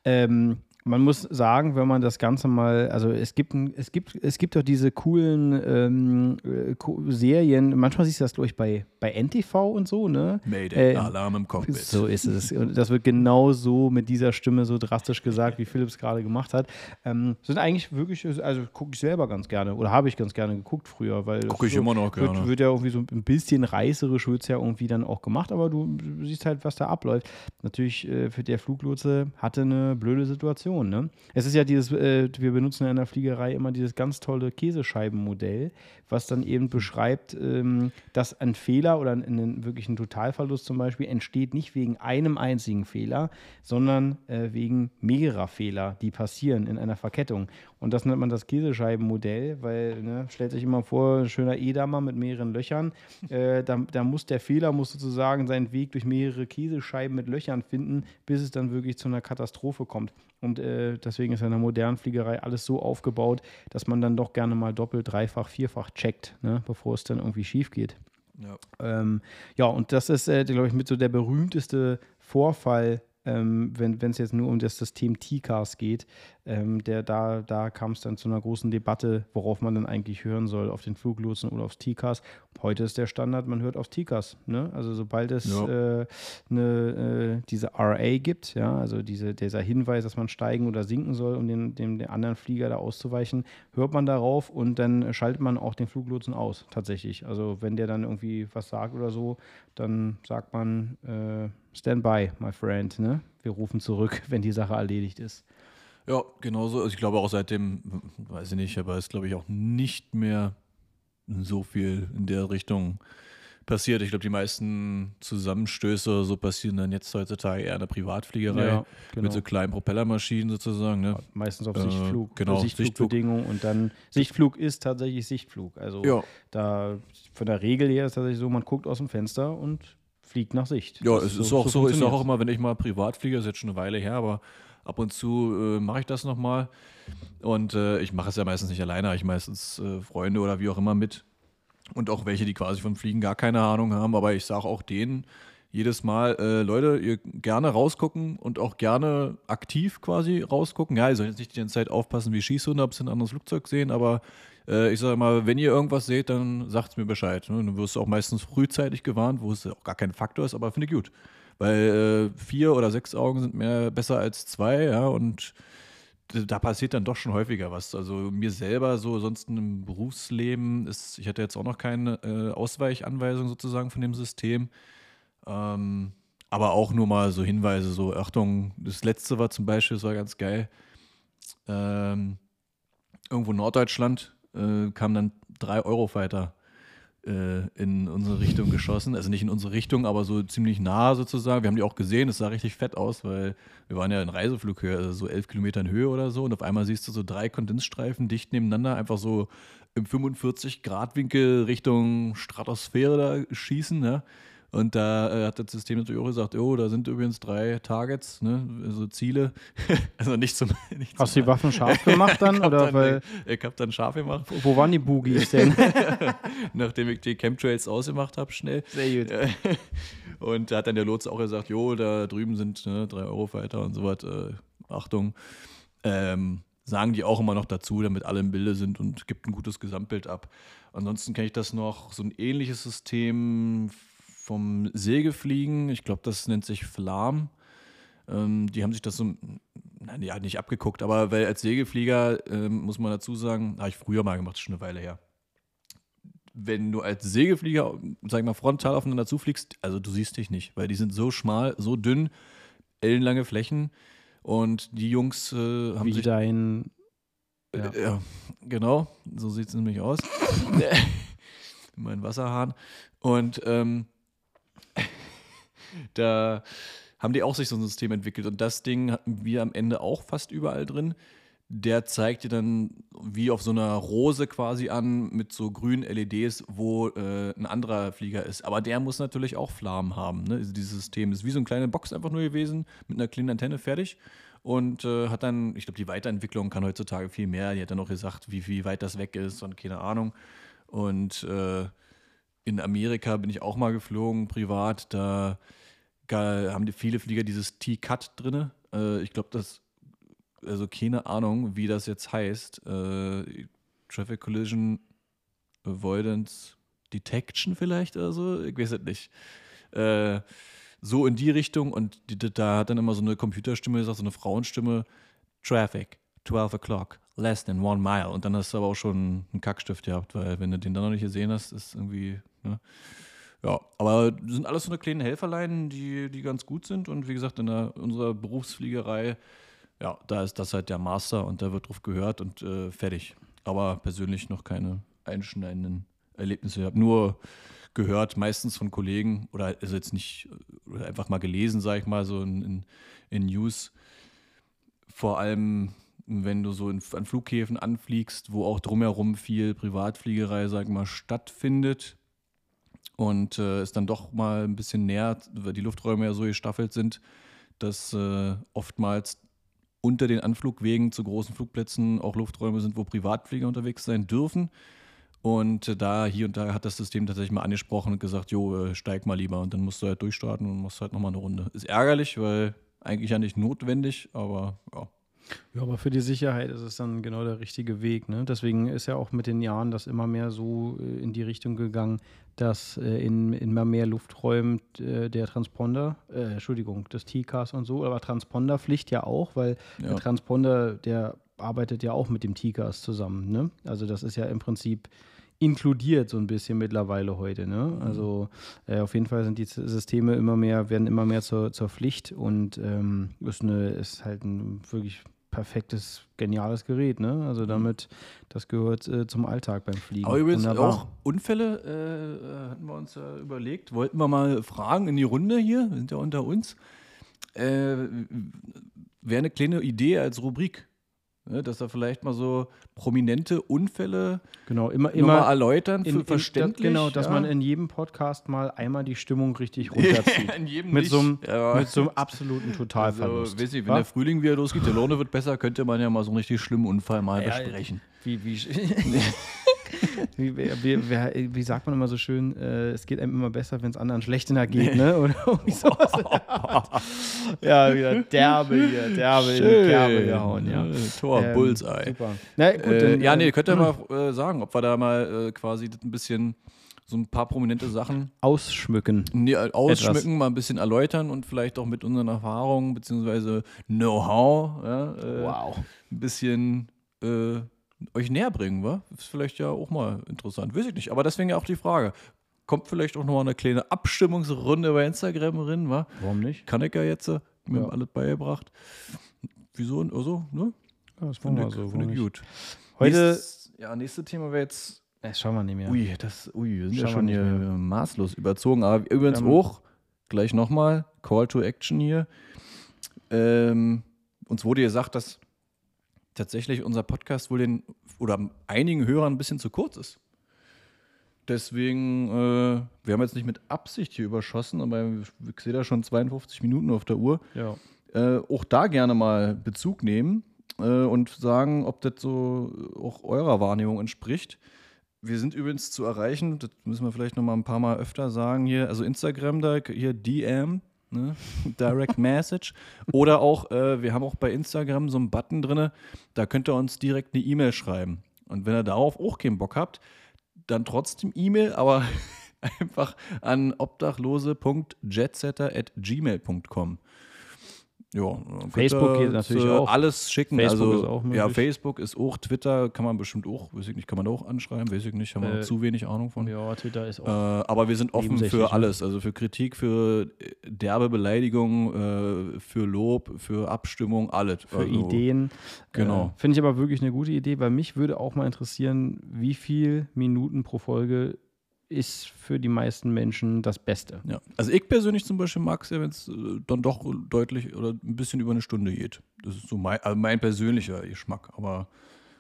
Ähm, man muss sagen, wenn man das Ganze mal, also es gibt, es gibt, es gibt doch diese coolen ähm, äh, Serien, manchmal siehst du das, glaube ich, bei, bei NTV und so, ne? Mayday, Äh, Alarm im Cockpit. So ist es. Und das wird genau so mit dieser Stimme so drastisch gesagt, wie Philips gerade gemacht hat. Ähm, sind eigentlich wirklich, also gucke ich selber ganz gerne oder habe ich ganz gerne geguckt früher, weil das Guck ich so, immer noch wird, gerne. wird ja irgendwie so ein bisschen reißerisch, wird es ja irgendwie dann auch gemacht, aber du siehst halt, was da abläuft. Natürlich, äh, für der Fluglotse hatte eine blöde Situation. Information. Ne? Es ist ja dieses, äh, wir benutzen in der Fliegerei immer dieses ganz tolle Käsescheibenmodell, was dann eben beschreibt, ähm, dass ein Fehler oder ein, ein wirklichen Totalverlust zum Beispiel entsteht nicht wegen einem einzigen Fehler, sondern äh, wegen mehrerer Fehler, die passieren in einer Verkettung. Und das nennt man das Käsescheibenmodell, weil, ne, stellt sich immer vor, schöner Edamer mit mehreren Löchern. Äh, da, da, muss der Fehler muss sozusagen seinen Weg durch mehrere Käsescheiben mit Löchern finden, bis es dann wirklich zu einer Katastrophe kommt. Und äh, deswegen ist in der modernen Fliegerei alles so aufgebaut, dass man dann doch gerne mal doppelt, dreifach, vierfach checkt, ne, bevor es dann irgendwie schief geht. Ja, ähm, ja und das ist, äh, glaube ich, mit so der berühmteste Vorfall ähm, wenn es jetzt nur um das System T-Cars geht, ähm, der, da, da kam es dann zu einer großen Debatte, worauf man dann eigentlich hören soll, auf den Fluglotsen oder aufs T-Cars. Heute ist der Standard, man hört auf T-Cars. Ne? Also sobald es ja. äh, ne, äh, diese RA gibt, ja, also diese, dieser Hinweis, dass man steigen oder sinken soll, um den, dem, dem anderen Flieger da auszuweichen, hört man darauf und dann schaltet man auch den Fluglotsen aus, tatsächlich. Also wenn der dann irgendwie was sagt oder so, dann sagt man, äh, Stand by, my friend. Ne? Wir rufen zurück, wenn die Sache erledigt ist. Ja, genauso. Also ich glaube auch seitdem, weiß ich nicht, aber es ist, glaube ich, auch nicht mehr so viel in der Richtung passiert. Ich glaube, die meisten Zusammenstöße so passieren dann jetzt heutzutage eher in der Privatfliegerei ja, genau. mit so kleinen Propellermaschinen sozusagen. Ne? Meistens auf Sichtflug, äh, genau, Sichtflugbedingungen und dann Sichtflug ist tatsächlich Sichtflug. Also ja. da von der Regel her ist tatsächlich so, man guckt aus dem Fenster und fliegt nach Sicht. Ja, das es ist so, auch so, sage auch immer, wenn ich mal privat fliege, ist jetzt schon eine Weile her, aber ab und zu äh, mache ich das nochmal. Und äh, ich mache es ja meistens nicht alleine, ich meistens äh, Freunde oder wie auch immer mit. Und auch welche, die quasi vom Fliegen gar keine Ahnung haben, aber ich sage auch denen jedes Mal, äh, Leute, ihr gerne rausgucken und auch gerne aktiv quasi rausgucken. Ja, ihr sollt jetzt nicht die ganze Zeit aufpassen wie Schießhunde, ob sie ein anderes Flugzeug sehen, aber äh, ich sage mal, wenn ihr irgendwas seht, dann sagt es mir Bescheid. Ne? Dann wirst du auch meistens frühzeitig gewarnt, wo es auch gar kein Faktor ist, aber finde ich gut. Weil äh, vier oder sechs Augen sind mehr besser als zwei, ja, und da passiert dann doch schon häufiger was. Also mir selber so sonst im Berufsleben ist, ich hatte jetzt auch noch keine äh, Ausweichanweisung sozusagen von dem System. Ähm, aber auch nur mal so Hinweise, so Achtung, das letzte war zum Beispiel, das war ganz geil. Ähm, irgendwo in Norddeutschland äh, kamen dann drei Eurofighter äh, in unsere Richtung geschossen. Also nicht in unsere Richtung, aber so ziemlich nah sozusagen. Wir haben die auch gesehen, es sah richtig fett aus, weil wir waren ja in Reiseflughöhe, also so elf Kilometer in Höhe oder so. Und auf einmal siehst du so drei Kondensstreifen dicht nebeneinander, einfach so im 45-Grad-Winkel Richtung Stratosphäre da schießen. Ja? Und da äh, hat das System natürlich auch gesagt, oh, da sind übrigens drei Targets, ne, also Ziele. also nicht zum. Nicht Hast du die Waffen scharf gemacht dann? oder dann, weil, ich habe dann scharf gemacht. Wo waren die Boogies denn? Nachdem ich die Chemtrails ausgemacht habe, schnell. Sehr gut. und da hat dann der Lotse auch gesagt, jo, da drüben sind ne, drei Eurofighter und so was. Äh, Achtung. Ähm, sagen die auch immer noch dazu, damit alle im Bilde sind und gibt ein gutes Gesamtbild ab. Ansonsten kenne ich das noch, so ein ähnliches System vom Sägefliegen. Ich glaube, das nennt sich Flam. Ähm, die haben sich das so, nein, ja, nicht abgeguckt, aber weil als Sägeflieger ähm, muss man dazu sagen, habe ich früher mal gemacht, schon eine Weile her. Wenn du als Sägeflieger, sag ich mal, frontal aufeinander zufliegst, also du siehst dich nicht, weil die sind so schmal, so dünn, ellenlange Flächen und die Jungs äh, haben Wie sich. dein. Ja. Äh, genau, so sieht es nämlich aus. mein Wasserhahn. Und ähm, da haben die auch sich so ein System entwickelt und das Ding hatten wir am Ende auch fast überall drin. Der zeigt dir dann wie auf so einer Rose quasi an mit so grünen LEDs, wo äh, ein anderer Flieger ist. Aber der muss natürlich auch Flammen haben. Ne? Also dieses System ist wie so eine kleine Box einfach nur gewesen mit einer kleinen Antenne fertig und äh, hat dann, ich glaube, die Weiterentwicklung kann heutzutage viel mehr. Die hat dann auch gesagt, wie, wie weit das weg ist und keine Ahnung. Und äh, in Amerika bin ich auch mal geflogen, privat. Da haben die viele Flieger dieses T-Cut drin. Äh, ich glaube, das, also keine Ahnung, wie das jetzt heißt. Äh, Traffic Collision Avoidance Detection vielleicht oder so. Ich weiß es nicht. Äh, so in die Richtung und die, da hat dann immer so eine Computerstimme gesagt, so eine Frauenstimme. Traffic, 12 o'clock, less than one mile. Und dann hast du aber auch schon einen Kackstift gehabt, weil wenn du den dann noch nicht gesehen hast, ist irgendwie Ne? Ja, aber sind alles so eine kleinen Helferlein, die, die ganz gut sind. Und wie gesagt, in der, unserer Berufsfliegerei ja, da ist das halt der Master und da wird drauf gehört und äh, fertig. Aber persönlich noch keine einschneidenden Erlebnisse. Ich habe nur gehört, meistens von Kollegen oder also jetzt nicht oder einfach mal gelesen, sage ich mal, so in, in, in News. Vor allem, wenn du so in, an Flughäfen anfliegst, wo auch drumherum viel Privatfliegerei, sag ich mal, stattfindet und äh, es dann doch mal ein bisschen näher, weil die Lufträume ja so gestaffelt sind, dass äh, oftmals unter den Anflugwegen zu großen Flugplätzen auch Lufträume sind, wo Privatflieger unterwegs sein dürfen. Und äh, da hier und da hat das System tatsächlich mal angesprochen und gesagt, jo, äh, steig mal lieber. Und dann musst du halt durchstarten und musst halt nochmal eine Runde. Ist ärgerlich, weil eigentlich ja nicht notwendig, aber ja. Ja, aber für die Sicherheit ist es dann genau der richtige Weg. Ne? Deswegen ist ja auch mit den Jahren das immer mehr so äh, in die Richtung gegangen, dass äh, in, in immer mehr Lufträumen äh, der Transponder, äh, Entschuldigung, des T-Cars und so, aber Transponderpflicht ja auch, weil Ja. der Transponder, der arbeitet ja auch mit dem T-Cars zusammen. Ne? Also das ist ja im Prinzip inkludiert so ein bisschen mittlerweile heute. Ne? Also äh, auf jeden Fall sind die Systeme immer mehr, werden immer mehr zur, zur Pflicht und ähm, ist, eine, ist halt ein wirklich perfektes, geniales Gerät. Ne? Also damit, das gehört äh, zum Alltag beim Fliegen. Aber übrigens Wunderbar. auch Unfälle äh, äh, hatten wir uns ja überlegt. Wollten wir mal fragen in die Runde hier, wir sind ja unter uns. Äh, Wäre eine kleine Idee als Rubrik. Ne, dass da vielleicht mal so prominente Unfälle Genau, immer, immer erläutern für in, in, verständlich. Genau, dass ja. man in jedem Podcast mal einmal die Stimmung richtig runterzieht. in jedem mit, nicht. so einem, Ja. mit so einem absoluten Totalverlust. Also, weiß ich, wenn der Frühling wieder losgeht, der Laune wird besser, könnte man ja mal so einen richtig schlimmen Unfall mal Ja, besprechen. Wie, wie, wie, wie, wie, sagt man immer so schön, äh, es geht einem immer besser, wenn es anderen schlechter geht, ne? Oder irgendwie sowas. ja, wieder derbe hier, derbe in die Kerbe gehauen, ja. Äh, Tor, Ähm, Bullseye. Super. Na gut, Äh, dann, ja, äh, nee, könnt ihr mal äh, sagen, ob wir da mal äh, quasi ein bisschen so ein paar prominente Sachen Ausschmücken. nee, äh, ausschmücken, mal ein bisschen erläutern und vielleicht auch mit unseren Erfahrungen bzw. Know-how ja, äh, Wow. ein bisschen äh, euch näher bringen, wa? Ist vielleicht ja auch mal interessant. Weiß ich nicht. Aber deswegen ja auch die Frage. Kommt vielleicht auch noch mal eine kleine Abstimmungsrunde bei Instagram rein, wa? Warum nicht? Kann ich ja jetzt, äh, mir Ja. alles beigebracht. Wieso? Also, ne? Ja, das Finde wir ich, so. warum ich gut. Heute, Nächstes, ja, nächste Thema wäre jetzt das schauen wir nicht mehr. Ui, das, ui, wir sind ja wir schon hier mehr. maßlos überzogen. Aber übrigens Wir haben- auch, gleich nochmal, Call to Action hier. Ähm, uns wurde gesagt, dass tatsächlich unser Podcast wohl den, oder einigen Hörern ein bisschen zu kurz ist. Deswegen, äh, wir haben jetzt nicht mit Absicht hier überschossen, aber ich sehe da schon 52 Minuten auf der Uhr. Ja. Äh, auch da gerne mal Bezug nehmen äh, und sagen, ob das so auch eurer Wahrnehmung entspricht. Wir sind übrigens zu erreichen, das müssen wir vielleicht noch mal ein paar Mal öfter sagen hier, also Instagram da, hier DM, ne? Direct Message. Oder auch, äh, wir haben auch bei Instagram so einen Button drin, da könnt ihr uns direkt eine E-Mail schreiben. Und wenn ihr darauf auch keinen Bock habt, dann trotzdem E-Mail, aber einfach an obdachlose.jetsetter.gmail.com. Ja, Facebook geht natürlich äh, auch. Alles schicken. Facebook also, ist auch Ja, möglich. Facebook ist auch, Twitter kann man bestimmt auch, weiß ich nicht, kann man auch anschreiben, weiß ich nicht, haben wir Äh, zu wenig Ahnung von. Ja, Twitter ist Äh, auch. aber wir sind offen für ne? alles, also für Kritik, für äh, derbe Beleidigung, äh, für Lob, für Abstimmung, alles. für also, Ideen. genau. Äh, Finde ich aber wirklich eine gute Idee, weil mich würde auch mal interessieren, wie viel Minuten pro Folge ist für die meisten Menschen das Beste. Ja. Also ich persönlich zum Beispiel mag es ja, wenn es äh, dann doch deutlich oder ein bisschen über eine Stunde geht. Das ist so mein, also mein persönlicher Geschmack. Aber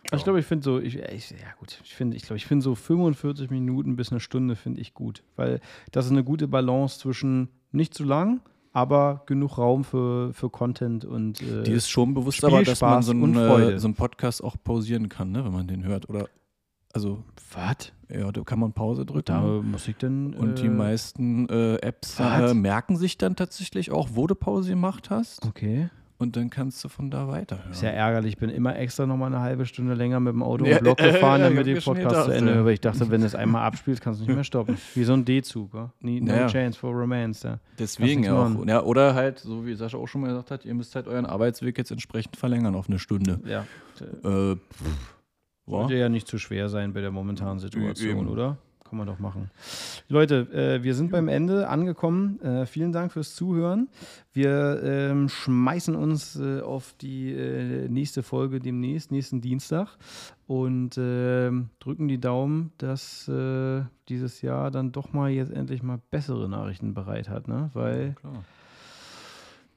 Also Ich glaube, ich finde so, ich, ich, ja gut, ich finde, ich glaube, ich finde so 45 Minuten bis eine Stunde finde ich gut, weil das ist eine gute Balance zwischen nicht zu lang, aber genug Raum für, für Content und äh, die ist schon bewusst, aber dass man so einen, äh, so einen Podcast auch pausieren kann, ne, wenn man den hört. Oder also, was? ja, da kann man Pause drücken. Da muss ich denn und die äh, meisten äh, Apps äh, merken sich dann tatsächlich auch, wo du Pause gemacht hast. Okay. Und dann kannst du von da weiterhören. Ist ja ärgerlich. Ich bin immer extra noch mal eine halbe Stunde länger mit dem Auto Ja, im Block gefahren, ja, damit ich den Podcast zu Ende ja. höre. Ich dachte, wenn du es einmal abspielst, kannst du nicht mehr stoppen. Wie so ein D-Zug. Nie- No Naja. chance for romance. Da. Deswegen ja auch. Ja, oder halt, so wie Sascha auch schon mal gesagt hat, ihr müsst halt euren Arbeitsweg jetzt entsprechend verlängern auf eine Stunde. Ja. Äh, pff? Sollte ja nicht zu schwer sein bei der momentanen Situation, Eben. oder? kann man doch machen. Leute, äh, wir sind beim Ende angekommen. Äh, vielen Dank fürs Zuhören. Wir ähm, schmeißen uns äh, auf die äh, nächste Folge demnächst, nächsten Dienstag und ähm, drücken die Daumen, dass äh, dieses Jahr dann doch mal jetzt endlich mal bessere Nachrichten bereit hat, ne? Weil Klar.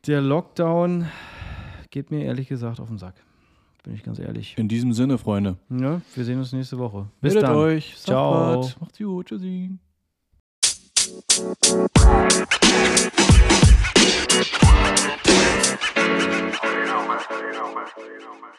der Lockdown geht mir ehrlich gesagt auf den Sack. Bin ich ganz ehrlich. In diesem Sinne, Freunde. Ja, wir sehen uns nächste Woche. Bis Meldet dann. euch. Ciao. was. Macht's gut. Tschüssi. You know, man. You know, man. You know, man.